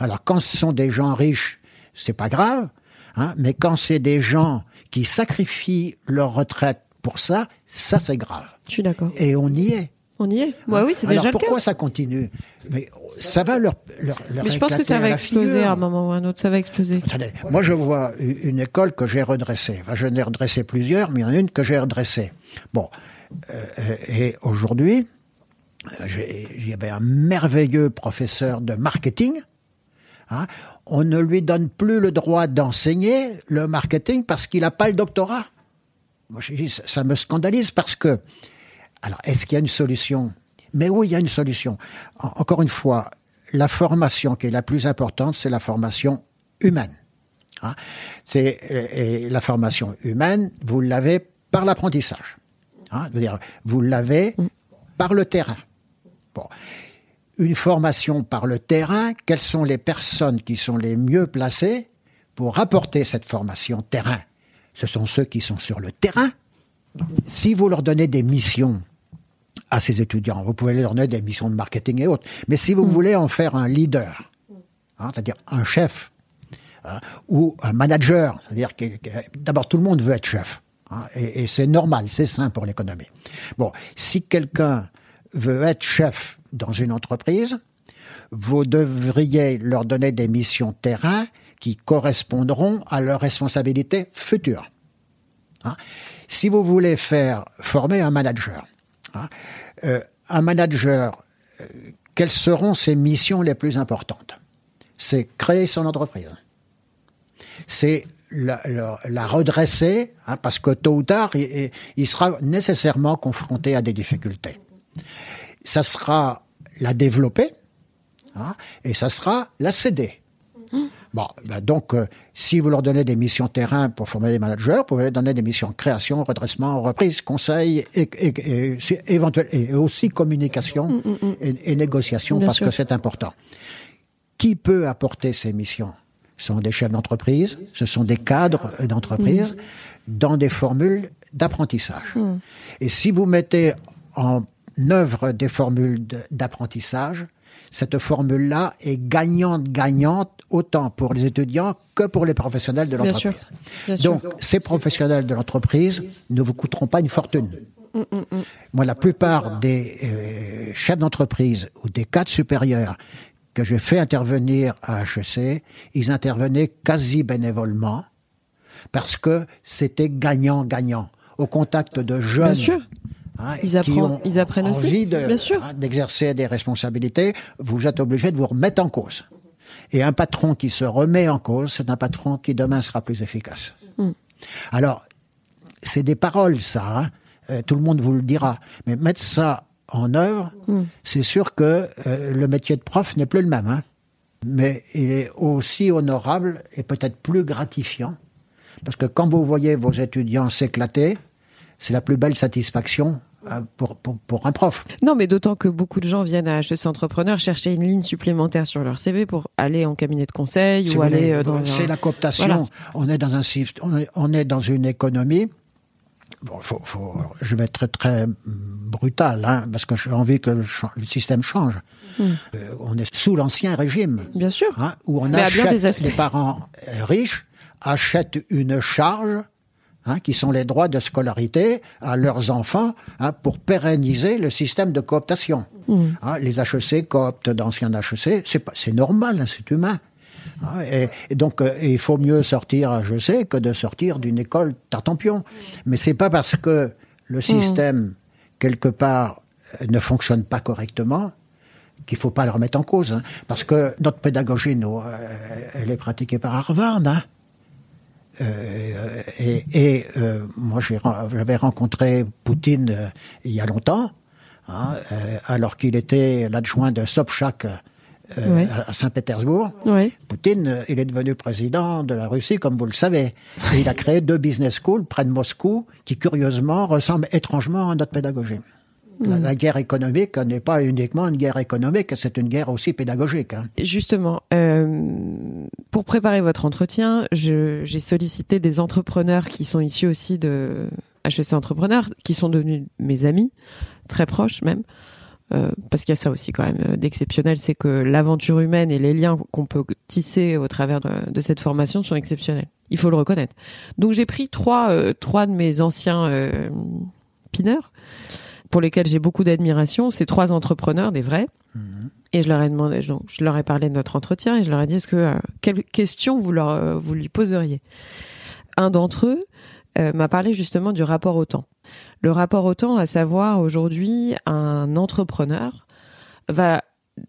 Alors quand ce sont des gens riches, c'est pas grave, hein, mais quand c'est des gens qui sacrifient leur retraite pour ça, ça c'est grave. Je suis d'accord. Et on y est. On y est. Ouais, oui, c'est déjà le cas. pourquoi ça continue Mais ça va leur, leur, Mais je pense que ça va exploser à un moment ou à un autre. Ça va exploser. Attendez, moi je vois une école que j'ai redressée. Enfin, je n'ai redressé plusieurs, mais il y en a une que j'ai redressée. Bon, euh, et aujourd'hui, avait un merveilleux professeur de marketing. Hein, on ne lui donne plus le droit d'enseigner le marketing parce qu'il n'a pas le doctorat. Moi, je dis, ça me scandalise parce que alors, est-ce qu'il y a une solution? Mais oui, il y a une solution. encore une fois, la formation qui est la plus importante, c'est la formation humaine. Hein? C'est et la formation humaine, vous l'avez par l'apprentissage. Hein? Dire, vous l'avez par le terrain. Bon. Une formation par le terrain, quelles sont les personnes qui sont les mieux placées pour apporter cette formation terrain? Ce sont ceux qui sont sur le terrain. Si vous leur donnez des missions à ces étudiants. Vous pouvez leur donner des missions de marketing et autres. Mais si vous mm. voulez en faire un leader, hein, c'est-à-dire un chef, hein, ou un manager, c'est-à-dire que, d'abord tout le monde veut être chef. Hein, et, et c'est normal, c'est sain pour l'économie. Bon, si quelqu'un veut être chef dans une entreprise, vous devriez leur donner des missions terrain qui correspondront à leurs responsabilités futures. Hein. Si vous voulez faire former un manager, Hein. Euh, un manager, euh, quelles seront ses missions les plus importantes? C'est créer son entreprise. C'est la, redresser, hein, parce que tôt ou tard, il, sera nécessairement confronté à des difficultés. Ça sera la développer, hein, et ça sera la céder. Bon, ben donc, euh, si vous leur donnez des missions terrain pour former des managers, vous pouvez leur donner des missions création, redressement, reprise, conseil, et, et, et, aussi communication mm, mm, mm. et, négociation, parce que c'est important. Qui peut apporter ces missions? Ce sont des chefs d'entreprise, ce sont des cadres d'entreprise, dans des formules d'apprentissage. Et si vous mettez en œuvre des formules d'apprentissage, cette formule-là est gagnante-gagnante autant pour les étudiants que pour les professionnels de l'entreprise. Donc, ces professionnels de l'entreprise ne vous coûteront pas une fortune. Mm, mm, mm. Moi, la plupart des euh, chefs d'entreprise ou des cadres supérieurs que j'ai fait intervenir à HEC, ils intervenaient quasi bénévolement parce que c'était gagnant-gagnant au contact de jeunes Hein, ils, apprennent, ils apprennent aussi, bien sûr. Hein, d'exercer des responsabilités, vous êtes obligé de vous remettre en cause. Et un patron qui se remet en cause, c'est un patron qui demain sera plus efficace. Hmm. Alors, c'est des paroles, ça. Hein. Euh, tout le monde vous le dira. Mais mettre ça en œuvre, hmm. c'est sûr que euh, le métier de prof n'est plus le même. Hein. Mais il est aussi honorable et peut-être plus gratifiant. Parce que quand vous voyez vos étudiants s'éclater, c'est la plus belle satisfaction euh, pour, pour, pour, un prof. Non, mais d'autant que beaucoup de gens viennent à HEC Entrepreneur chercher une ligne supplémentaire sur leur CV pour aller en cabinet de conseil ou aller euh, dans C'est la cooptation. On est dans un on est, on est dans une économie. Bon, faut, faut, je vais être très, très brutal, hein, parce que j'ai envie que le, système change. Hmm. Euh, on est sous l'ancien régime. Bien sûr. Hein, où on achète, les parents riches achètent une charge Hein, qui sont les droits de scolarité à leurs enfants hein, pour pérenniser le système de cooptation. Mmh. Hein, les HEC cooptent d'anciens HEC, c'est c'est normal, c'est humain. Et, donc euh, il faut mieux sortir HEC que de sortir d'une école tartampion. Mais c'est pas parce que le mmh. système quelque part ne fonctionne pas correctement qu'il faut pas le remettre en cause. Parce que notre pédagogie, nous, euh, elle est pratiquée par Harvard. Euh, et, et euh, moi, j'avais rencontré Poutine euh, il y a longtemps, hein, alors qu'il était l'adjoint de Sobchak à Saint-Pétersbourg. Poutine, il est devenu président de la Russie, comme vous le savez. Et il a créé deux business schools près de Moscou, qui curieusement ressemblent étrangement à notre pédagogie. La, mm. guerre économique n'est pas uniquement une guerre économique, c'est une guerre aussi pédagogique. Hein. Justement, euh, pour préparer votre entretien, j'ai sollicité des entrepreneurs qui sont issus aussi de HEC Entrepreneurs, qui sont devenus mes amis, très proches même. Euh, parce qu'il y a ça aussi quand même euh, d'exceptionnel, c'est que l'aventure humaine et les liens qu'on peut tisser au travers de, de, cette formation sont exceptionnels. Il faut le reconnaître. Donc j'ai pris trois, euh, trois de mes anciens pineurs pour lesquels j'ai beaucoup d'admiration, c'est trois entrepreneurs, des vrais. Mhm. Et je leur ai demandé, donc, je leur ai parlé de notre entretien et je leur ai dit est-ce que euh, quelles questions vous leur euh, vous lui poseriez? Un d'entre eux euh, m'a parlé justement du rapport au temps. Le rapport au temps, à savoir aujourd'hui, un entrepreneur va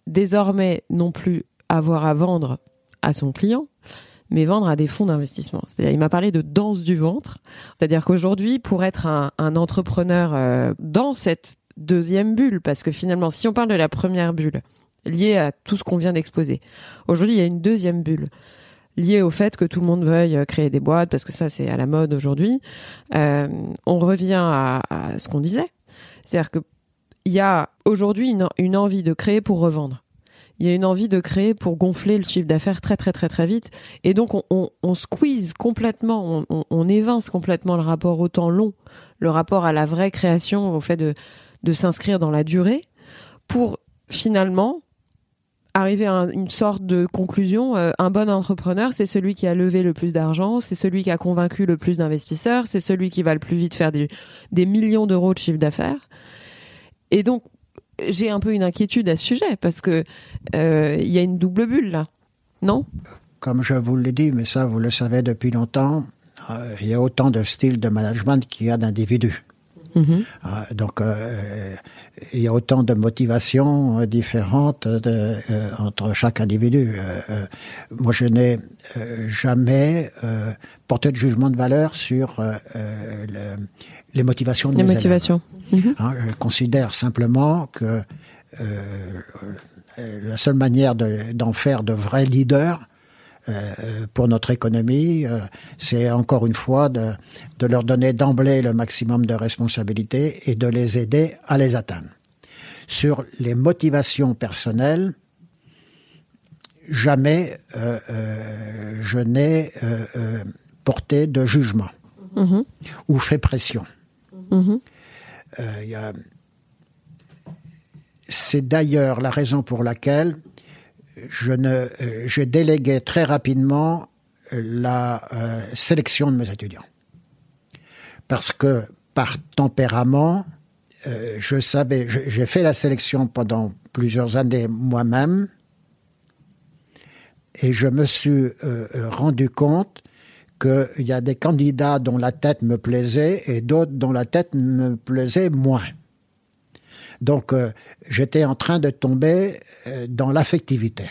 désormais non plus avoir à vendre à son client, mais vendre à des fonds d'investissement. Il m'a parlé de danse du ventre. C'est-à-dire qu'aujourd'hui, pour être un, entrepreneur euh, dans cette deuxième bulle, parce que finalement, si on parle de la première bulle, liée à tout ce qu'on vient d'exposer, aujourd'hui, il y a une deuxième bulle liée au fait que tout le monde veuille créer des boîtes, parce que ça, c'est à la mode aujourd'hui. Euh, on revient à, ce qu'on disait. C'est-à-dire que il y a aujourd'hui une envie de créer pour revendre il y a une envie de créer pour gonfler le chiffre d'affaires très très très très vite. Et donc on, squeeze complètement, on, on, évince complètement le rapport au temps long, le rapport à la vraie création, au fait de, de s'inscrire dans la durée, pour finalement arriver à une sorte de conclusion. Euh, un bon entrepreneur, c'est celui qui a levé le plus d'argent, c'est celui qui a convaincu le plus d'investisseurs, c'est celui qui va le plus vite faire des, des millions d'euros de chiffre d'affaires. Et donc, j'ai un peu une inquiétude à ce sujet parce que euh, il y a une double bulle là, non? Comme je vous l'ai dit, mais ça vous le savez depuis longtemps, euh, il y a autant de styles de management qu'il y a d'individus. Mhm. Ah, donc, euh, il y a autant de motivations euh, différentes de, euh, entre chaque individu. moi, je n'ai jamais porté de jugement de valeur sur le, les motivations de les motivations. Mhm. Hein, je considère simplement que la seule manière d'en faire de vrais leaders, euh, pour notre économie, euh, c'est encore une fois de, de leur donner d'emblée le maximum de responsabilités et de les aider à les atteindre. Sur les motivations personnelles, jamais euh, euh je n'ai euh, porté de jugement mm-hmm. ou fait pression. Mm-hmm. C'est d'ailleurs la raison pour laquelle je ne, euh, j'ai délégué très rapidement euh, la euh, sélection de mes étudiants. Parce que par tempérament, je savais, j'ai fait la sélection pendant plusieurs années moi-même, et je me suis rendu compte qu'il y a des candidats dont la tête me plaisait et d'autres dont la tête me plaisait moins. Donc j'étais en train de tomber dans l'affectivité.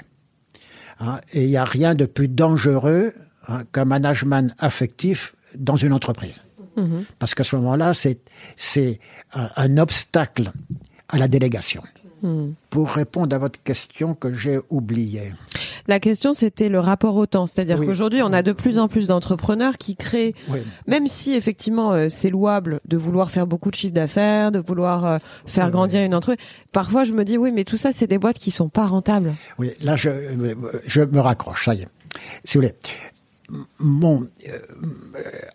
Hein, et il n'y a rien de plus dangereux hein, qu'un management affectif dans une entreprise. Mm-hmm. Parce qu'à ce moment-là, c'est, c'est un, obstacle à la délégation. Mm. Pour répondre à votre question que j'ai oubliée. La question, c'était le rapport au temps. C'est-à-dire qu'aujourd'hui, on a de plus en plus d'entrepreneurs qui créent, même si effectivement euh, c'est louable de vouloir faire beaucoup de chiffre d'affaires, de vouloir euh, faire grandir une entreprise. Parfois, je me dis, oui, mais tout ça, c'est des boîtes qui sont pas rentables. Oui, là, je, je me raccroche, ça y est. Si vous voulez, mon, euh,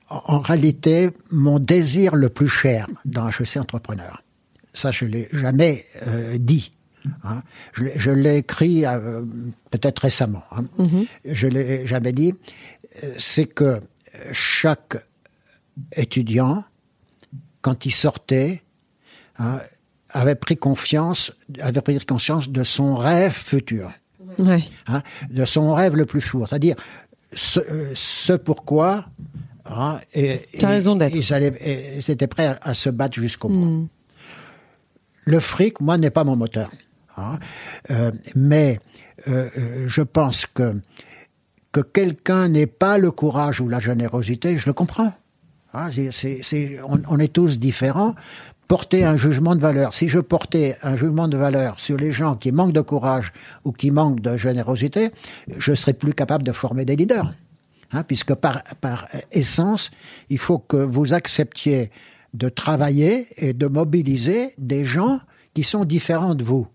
en réalité, mon désir le plus cher dans HEC Entrepreneur, ça je l'ai jamais euh, dit. Hein. Je, l'ai écrit euh, peut-être récemment. Hein. Mm-hmm. Je l'ai jamais dit. C'est que chaque étudiant, quand il sortait, hein, avait pris confiance, avait pris conscience de son rêve futur. de son rêve le plus fou, c'est-à-dire ce, ce pourquoi hein, et, raison d'être. Ils, étaient prêts à, se battre jusqu'au bout. Hmm. Le fric, moi, n'est pas mon moteur. Hein, euh, mais euh, je pense que que quelqu'un n'ait pas le courage ou la générosité, je le comprends. Hein, on, est tous différents porter un jugement de valeur. Si je portais un jugement de valeur sur les gens qui manquent de courage ou qui manquent de générosité, je serais plus capable de former des leaders. Hein, puisque par essence, il faut que vous acceptiez de travailler et de mobiliser des gens qui sont différents de vous.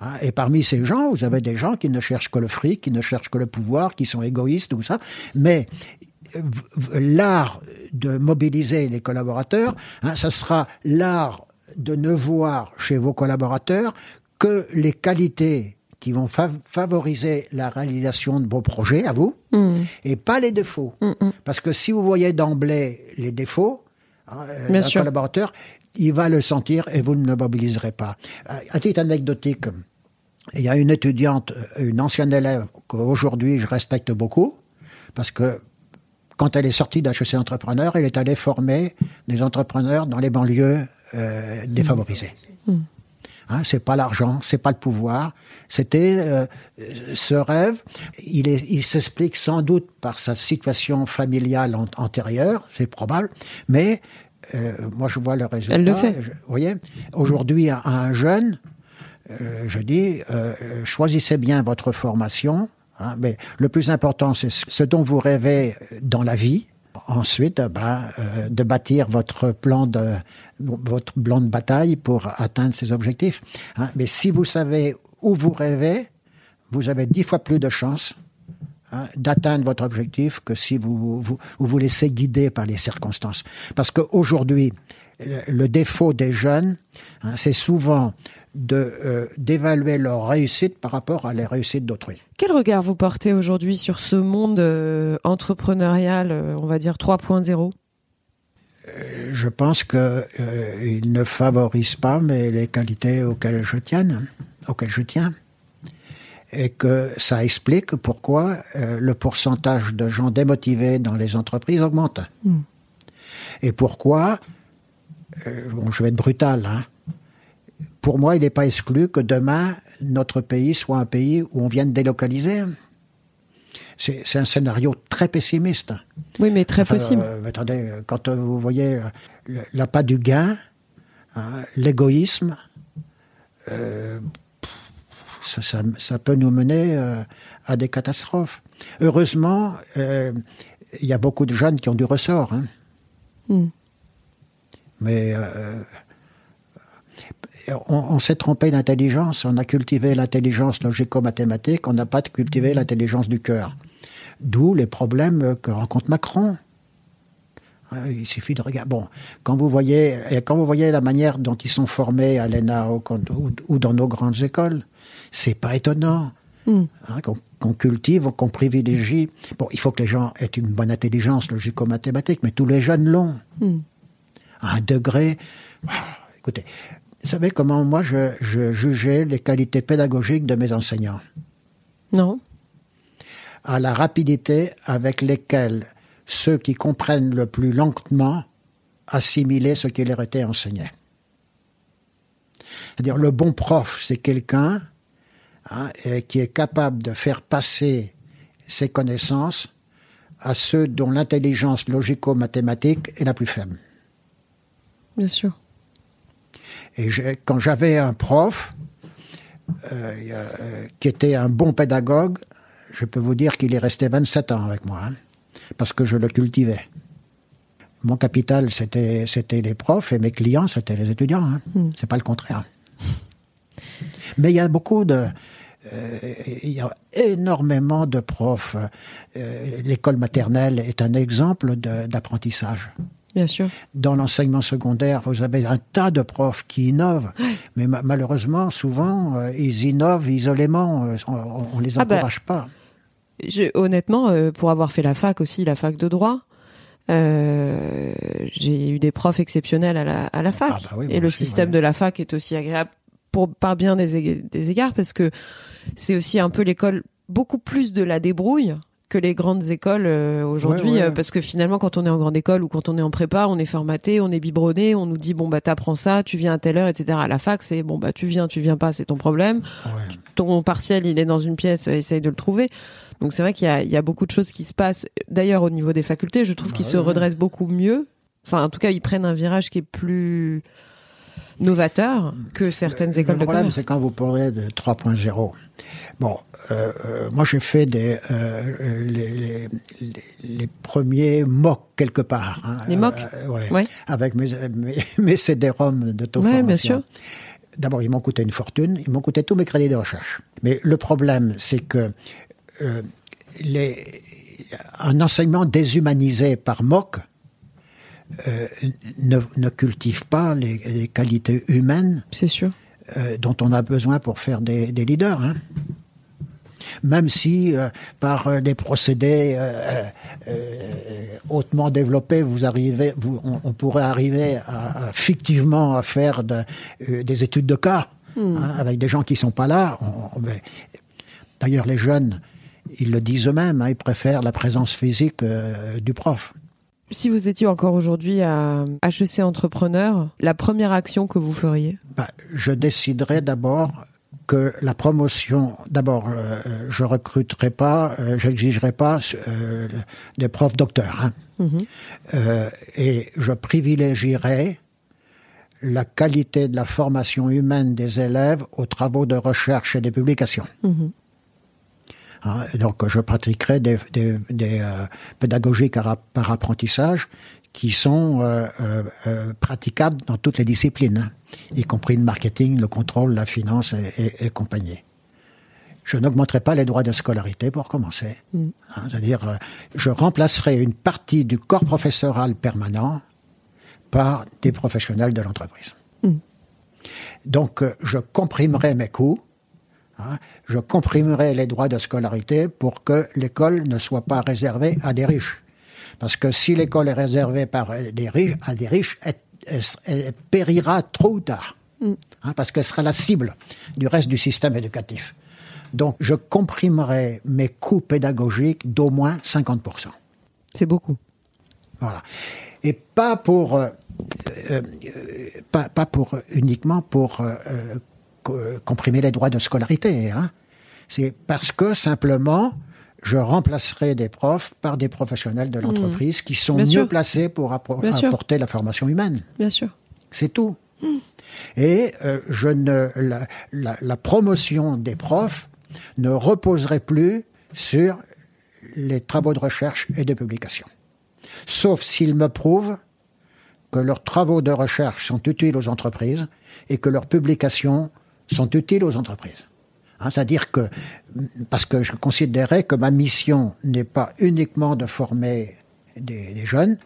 Hein, et parmi ces gens, vous avez des gens qui ne cherchent que le fric, qui ne cherchent que le pouvoir, qui sont égoïstes, tout ça. Mais l'art de mobiliser les collaborateurs, hein, ça sera l'art de ne voir chez vos collaborateurs que les qualités qui vont favoriser la réalisation de vos projets à vous mm. et pas les défauts. Mm, mm. Parce que si vous voyez d'emblée les défauts, hein, euh, collaborateur, il va le sentir et vous ne le mobiliserez pas. Euh, à titre anecdotique, il y a une étudiante, une ancienne élève qu'aujourd'hui je respecte beaucoup, parce que quand elle est sortie d'HEC Entrepreneur, elle est allée former des entrepreneurs dans les banlieues euh, défavorisées. Mmh. Hein, c'est pas l'argent, c'est pas le pouvoir. C'était euh, ce rêve. Il, il s'explique sans doute par sa situation familiale antérieure, c'est probable, mais euh, moi je vois le résultat. Elle le fait. vous voyez, aujourd'hui à un jeune, euh, je dis, choisissez bien votre formation, Hein, mais le plus important, c'est ce dont vous rêvez dans la vie. Ensuite, ben, euh, de bâtir votre plan de votre plan de bataille pour atteindre ces objectifs. Hein. Mais si vous savez où vous rêvez, vous avez dix fois plus de chances hein, d'atteindre votre objectif que si vous, vous vous laissez guider par les circonstances. Parce qu'aujourd'hui, le défaut des jeunes, hein, c'est souvent de euh, d'évaluer leur réussite par rapport à les réussites d'autrui. Quel regard vous portez aujourd'hui sur ce monde euh, entrepreneurial, euh, on va dire 3.0 Je pense qu'il ne favorise pas mais les qualités auxquelles je tiens, auxquelles je tiens, et que ça explique pourquoi le pourcentage de gens démotivés dans les entreprises augmente. Hmm. Et pourquoi euh, bon, je vais être brutal, hein. pour moi, il n'est pas exclu que demain, notre pays soit un pays où on vienne délocaliser. C'est un scénario très pessimiste. Oui, mais très possible. Euh, attendez, quand vous voyez l'appât du gain, hein, l'égoïsme, euh, ça, peut nous mener à des catastrophes. Heureusement, il y a beaucoup de jeunes qui ont du ressort. Hein. Hmm. Mais euh, on, s'est trompé d'intelligence. On a cultivé l'intelligence logico-mathématique, on n'a pas cultivé l'intelligence du cœur. D'où les problèmes que rencontre Macron. Euh, il suffit de regarder. Bon, quand vous voyez, quand vous voyez la manière dont ils sont formés à l'ENA ou, dans nos grandes écoles, c'est pas étonnant. Hmm. Hein, qu'on cultive, qu'on privilégie. Bon, il faut que les gens aient une bonne intelligence logico-mathématique, mais tous les jeunes l'ont. Hmm à un degré. Écoutez, vous savez comment moi je, jugeais les qualités pédagogiques de mes enseignants? Non. À la rapidité avec lesquelles ceux qui comprennent le plus lentement assimilaient ce qui leur était enseigné. C'est-à-dire le bon prof, c'est quelqu'un hein, qui est capable de faire passer ses connaissances à ceux dont l'intelligence logico-mathématique est la plus faible. Bien sûr. Et quand j'avais un prof euh, euh, qui était un bon pédagogue, je peux vous dire qu'il est resté 27 ans avec moi, hein, parce que je le cultivais. Mon capital, c'était c'était les profs et mes clients, c'était les étudiants. Hein. Hmm. C'est pas le contraire. Mais il y a beaucoup de, euh, il y a énormément de profs. Euh, L'école maternelle est un exemple d'apprentissage. Bien sûr. Dans l'enseignement secondaire, vous avez un tas de profs qui innovent, mais ma- malheureusement, souvent, euh, ils innovent isolément. euh, On, on les Ah bah, encourage pas. Je- honnêtement, euh, pour avoir fait la fac aussi, la fac de droit, j'ai eu des profs exceptionnels à la, à la fac. Ah bah oui, et le aussi, système ouais. de la fac est aussi agréable pour par bien des, ég- des égards parce que c'est aussi un peu l'école beaucoup plus de la débrouille que les grandes écoles euh, aujourd'hui Ouais, ouais. euh, parce que finalement quand on est en grande école ou quand on est en prépa on est formaté on est biberonné on nous dit bon bah t'apprends ça tu viens à telle heure etc à la fac c'est bon bah tu viens tu viens pas c'est ton problème Ouais. ton partiel il est dans une pièce, euh, essaye de le trouver. Donc c'est vrai qu'il y a, il y a beaucoup de choses qui se passent. D'ailleurs au niveau des facultés, je trouve Bah qu'ils se redressent beaucoup mieux. Enfin en tout cas ils prennent un virage qui est plus novateur que certaines écoles le de problème, commerce. c'est quand vous parlez de 3.0. Bon, euh, euh, moi j'ai fait des, euh, les, les, les, les premiers MOOC quelque part. hein. Les MOOC Euh, ouais. Ouais. Avec mes, mes, mes CD-ROM d'auto-formation. Ouais, bien sûr. D'abord, ils m'ont coûté une fortune, ils m'ont coûté tous mes crédits de recherche. Mais le problème, c'est que les, un enseignement déshumanisé par MOOC euh, ne, ne cultive pas les, les qualités humaines C'est sûr. euh, dont on a besoin pour faire des, des leaders. Hein. Même si euh, par des procédés hautement développés, vous arrivez, vous, on, on pourrait arriver à, à fictivement à faire de- des études de cas hein, avec des gens qui sont pas là. Ben, D'ailleurs, les jeunes, ils le disent eux-mêmes, hein, ils préfèrent la présence physique du prof. Si vous étiez encore aujourd'hui à HEC Entrepreneur, la première action que vous feriez Bah, je déciderai d'abord que la promotion, d'abord, euh, je recruterai pas, euh, j'exigerai pas euh, des profs docteurs, hein. Mhm. Euh, et je privilégierai la qualité de la formation humaine des élèves aux travaux de recherche et des publications. Mhm. Hein, et donc, je pratiquerai des, des, des euh, pédagogies par, apprentissage qui sont euh, euh, praticables dans toutes les disciplines, hein, y compris le marketing, le contrôle, la finance et, et- et compagnie. Je n'augmenterai pas les droits de scolarité pour commencer. Hein, C'est-à-dire, euh, je remplacerai une partie du corps professoral permanent par des professionnels de l'entreprise. Donc, euh, je comprimerai mes coûts Hein, je comprimerai les droits de scolarité pour que l'école ne soit pas réservée à des riches. Parce que si l'école est réservée par des riches, à des riches, elle, elle- elle périra trop ou tard. Hein, parce qu'elle sera la cible du reste du système éducatif. Donc, je comprimerai mes coûts pédagogiques d'au moins 50%. C'est beaucoup. Voilà. Et pas pour, euh, euh, euh, pas, pas pour uniquement pour euh, comprimer les droits de scolarité. Hein. C'est parce que simplement, je remplacerai des profs par des professionnels de l'entreprise qui sont Mmh. Bien mieux sûr. placés pour apporter la formation humaine. Bien sûr. C'est tout. Et euh, je ne la, la- la promotion des profs ne reposerait plus sur les travaux de recherche et de publication. Sauf s'ils me prouvent que leurs travaux de recherche sont utiles aux entreprises et que leurs publications sont utiles aux entreprises. Hein, C'est-à-dire que, parce que je considérais que ma mission n'est pas uniquement de former des, des jeunes,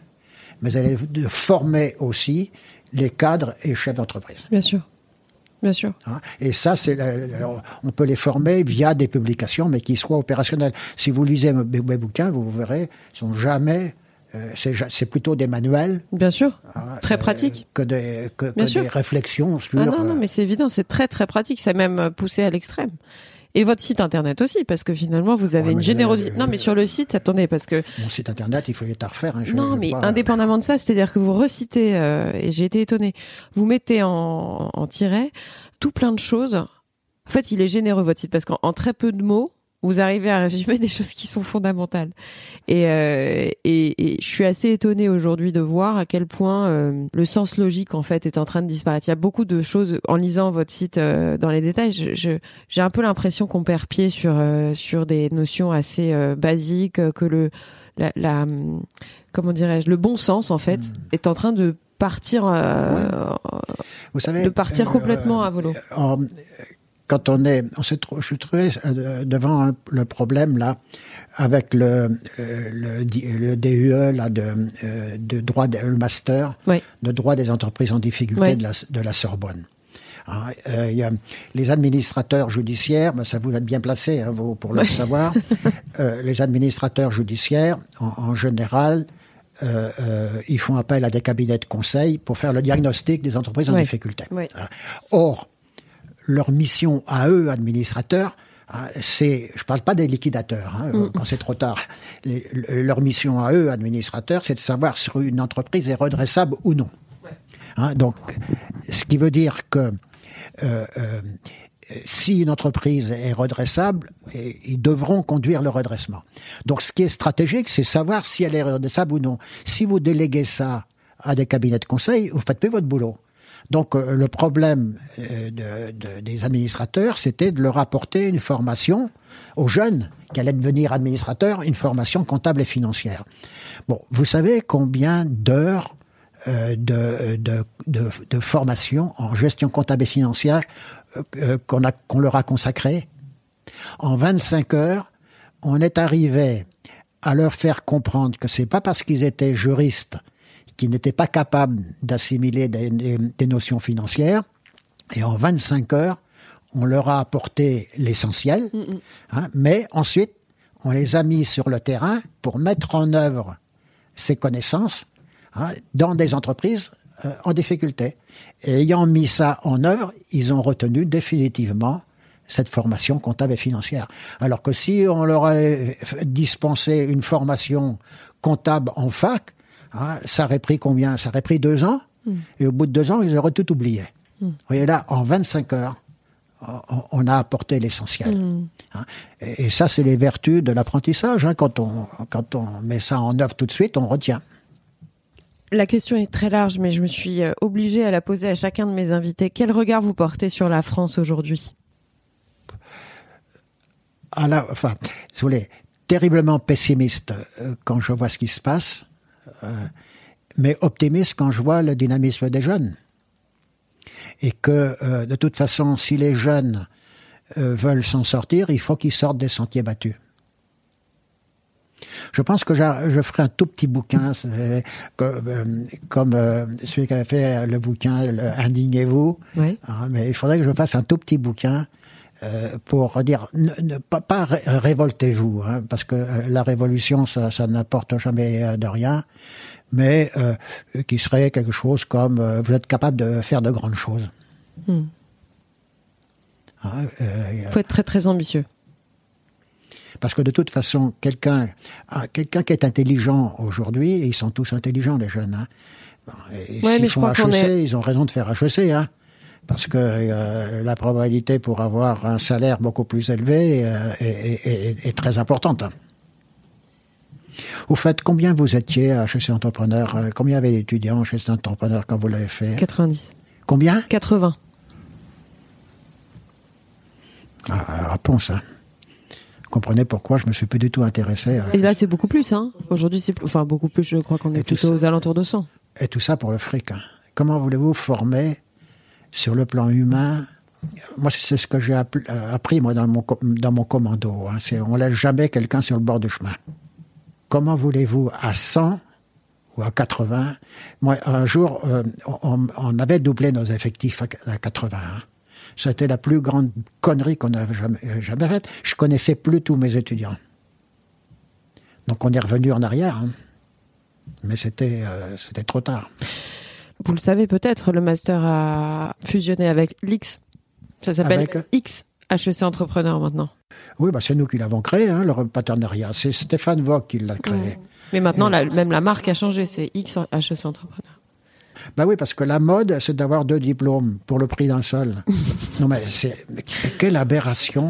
mais elle est de former aussi les cadres et chefs d'entreprise. Bien sûr. Bien sûr. hein. Et ça, c'est on peut les former via des publications, mais qui soient opérationnelles. Si vous lisez mes, mes bouquins, vous verrez, ils sont jamais, c'est ja- c'est plutôt des manuels Bien sûr. hein, Très euh, pratique. que des, que, Bien que sûr. des réflexions sur. Ah non, non, euh, mais c'est évident, c'est très très pratique, c'est même euh, poussé à l'extrême. Et votre site internet aussi, parce que finalement vous avez Ouais, une générosité. euh, Non, mais sur le site, attendez, parce que Mon site internet, il faut y refaire. Hein, non, mais pas- indépendamment de ça, c'est-à-dire que vous recitez, euh, et j'ai été étonnée, vous mettez en, en tiret tout plein de choses. En fait, il est généreux votre site parce qu'en en très peu de mots, vous arrivez à résumer des choses qui sont fondamentales. Et, euh, et, et, je suis assez étonnée aujourd'hui de voir à quel point euh, le sens logique en fait est en train de disparaître. Il y a beaucoup de choses en lisant votre site euh, dans les détails. J'ai je, j'ai un peu l'impression qu'on perd pied sur euh, sur des notions assez basiques que le la, la comment dirais-je le bon sens en fait hmm. est en train de partir Vous savez, de partir complètement à volo quand on est, on s'est, je suis trouvé euh, devant le problème là avec le euh, le, le DUE là de, euh, de droit de, le master de droit des entreprises en difficulté de, la, de la Sorbonne. Hein, il y a les administrateurs judiciaires, ben ça vous êtes bien placé hein, vous, pour le savoir. les administrateurs judiciaires, en, général, euh, ils font appel à des cabinets de conseil pour faire le diagnostic des entreprises en difficulté. Hein. Or, leur mission à eux, administrateurs, hein, c'est, je parle pas des liquidateurs, hein, mm. quand c'est trop tard. leur mission à eux, administrateurs, c'est de savoir si une entreprise est redressable ou non. Hein, donc, ce qui veut dire que euh, euh, si une entreprise est redressable, ils devront conduire le redressement. Donc, ce qui est stratégique, c'est savoir si elle est redressable ou non. Si vous déléguez ça à des cabinets de conseil, vous faites plus votre boulot. Donc euh, le problème euh, de, des administrateurs, c'était de leur apporter une formation aux jeunes qui allaient devenir administrateurs, une formation comptable et financière. Bon, vous savez combien d'heures euh, de, formation en gestion comptable et financière qu'on leur a consacré En 25 heures, on est arrivé à leur faire comprendre que c'est pas parce qu'ils étaient juristes qui n'étaient pas capables d'assimiler des, des, notions financières. Et en 25 heures, on leur a apporté l'essentiel, mm, mm. hein, mais ensuite, on les a mis sur le terrain pour mettre en œuvre ces connaissances hein, dans des entreprises euh, en difficulté. Et ayant mis ça en œuvre, ils ont retenu définitivement cette formation comptable et financière. Alors que si on leur avait dispensé une formation comptable en fac, Hein, ça aurait pris combien? Ça aurait pris deux ans? Hmm. Et au bout de deux ans, ils auraient tout oublié. Vous hmm. voyez là, en 25 heures, on a apporté l'essentiel. Hmm. Hein. et, ça, c'est les vertus de l'apprentissage. Hein. Quand, on, quand on met ça en œuvre tout de suite, on retient. La question est très large, mais je me suis euh, obligée à la poser à chacun de mes invités. Quel regard vous portez sur la France aujourd'hui? À la, enfin, vous voulez, terriblement pessimiste euh, quand je vois ce qui se passe. Euh, mais optimiste quand je vois le dynamisme des jeunes. Et que, euh, de toute façon, si les jeunes euh, veulent s'en sortir, il faut qu'ils sortent des sentiers battus. Je pense que je ferai un tout petit bouquin, comme, celui qui avait fait le bouquin Indignez-vous. Hein, mais il faudrait que je fasse un tout petit bouquin euh, pour dire ne, pas, pas révoltez-vous, hein, parce que euh, la révolution ça, ça n'apporte jamais euh, de rien, mais qui serait quelque chose comme vous êtes capable de faire de grandes choses. Il hmm. hein, faut être très très ambitieux. Parce que de toute façon, quelqu'un, ah, quelqu'un qui est intelligent aujourd'hui, et ils sont tous intelligents les jeunes. Hein, ouais, s'ils font HEC, ils ont raison de faire HEC. Hein parce que euh, la probabilité pour avoir un salaire beaucoup plus élevé euh, est, très importante. Au fait, combien vous étiez à HEC Entrepreneur euh, Combien avait d'étudiants chez Entrepreneur quand vous l'avez fait? 90. Combien? 80. Ah, réponse, hein. comprenez pourquoi je me suis plus du tout intéressé. Et là, c'est beaucoup plus, hein. Aujourd'hui, c'est enfin beaucoup plus. Je crois qu'on est plutôt aux alentours de 100. Et tout ça pour le fric. Hein. Comment voulez-vous former sur le plan humain, moi, c'est ce que j'ai euh, appris moi dans mon commando. Hein. C'est on laisse jamais quelqu'un sur le bord du chemin. Comment voulez-vous à 100 ou à 80 Moi, un jour, euh, on, avait doublé nos effectifs à, 80. Hein. C'était la plus grande connerie qu'on jamais, euh, jamais faite. Je connaissais plus tous mes étudiants. Donc on est revenu en arrière. Hein. Mais c'était trop tard. Vous le savez peut-être, le master a fusionné avec l'X. Ça s'appelle X, HEC Entrepreneur maintenant. Oui, bah c'est nous qui l'avons créé, hein, le partenariat. C'est Stéphane Vogt qui l'a créé. Mais maintenant, même la marque a changé, c'est X HEC Entrepreneur. Bah oui, parce que la mode, c'est d'avoir deux diplômes pour le prix d'un seul. non mais c'est quelle aberration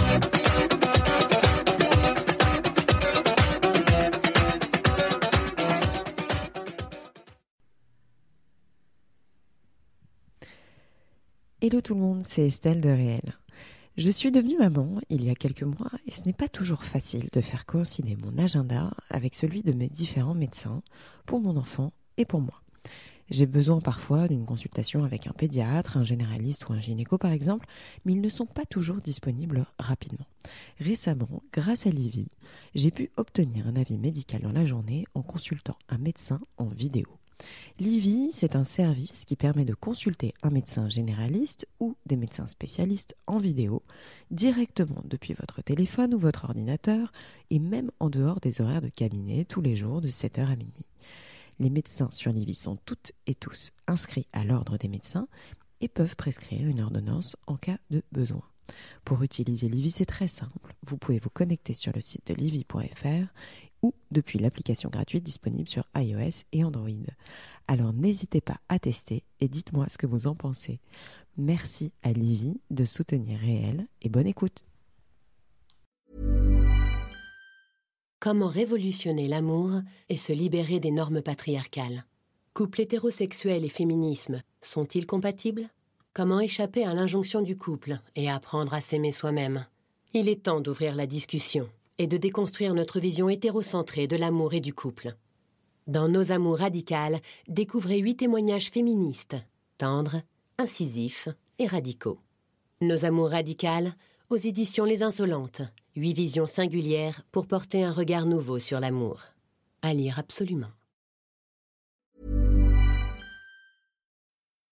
Hello tout le monde, c'est Estelle de Réel. Je suis devenue maman il y a quelques mois et ce n'est pas toujours facile de faire coïncider mon agenda avec celui de mes différents médecins pour mon enfant et pour moi. J'ai besoin parfois d'une consultation avec un pédiatre, un généraliste ou un gynéco par exemple, mais ils ne sont pas toujours disponibles rapidement. Récemment, grâce à Livy, j'ai pu obtenir un avis médical dans la journée en consultant un médecin en vidéo. Livy, c'est un service qui permet de consulter un médecin généraliste ou des médecins spécialistes en vidéo directement depuis votre téléphone ou votre ordinateur et même en dehors des horaires de cabinet tous les jours de 7h à minuit. Les médecins sur Livy sont toutes et tous inscrits à l'ordre des médecins et peuvent prescrire une ordonnance en cas de besoin. Pour utiliser Livy, c'est très simple. Vous pouvez vous connecter sur le site de livy.fr ou depuis l'application gratuite disponible sur iOS et Android. Alors n'hésitez pas à tester et dites-moi ce que vous en pensez. Merci à Livy de soutenir Réel et bonne écoute. Comment révolutionner l'amour et se libérer des normes patriarcales? Couple hétérosexuel et féminisme sont-ils compatibles? Comment échapper à l'injonction du couple et apprendre à s'aimer soi-même? Il est temps d'ouvrir la discussion et de déconstruire notre vision hétérocentrée de l'amour et du couple. Dans Nos amours radicales, découvrez huit témoignages féministes, tendres, incisifs et radicaux. Nos amours radicales, aux éditions Les Insolentes, huit visions singulières pour porter un regard nouveau sur l'amour. À lire absolument.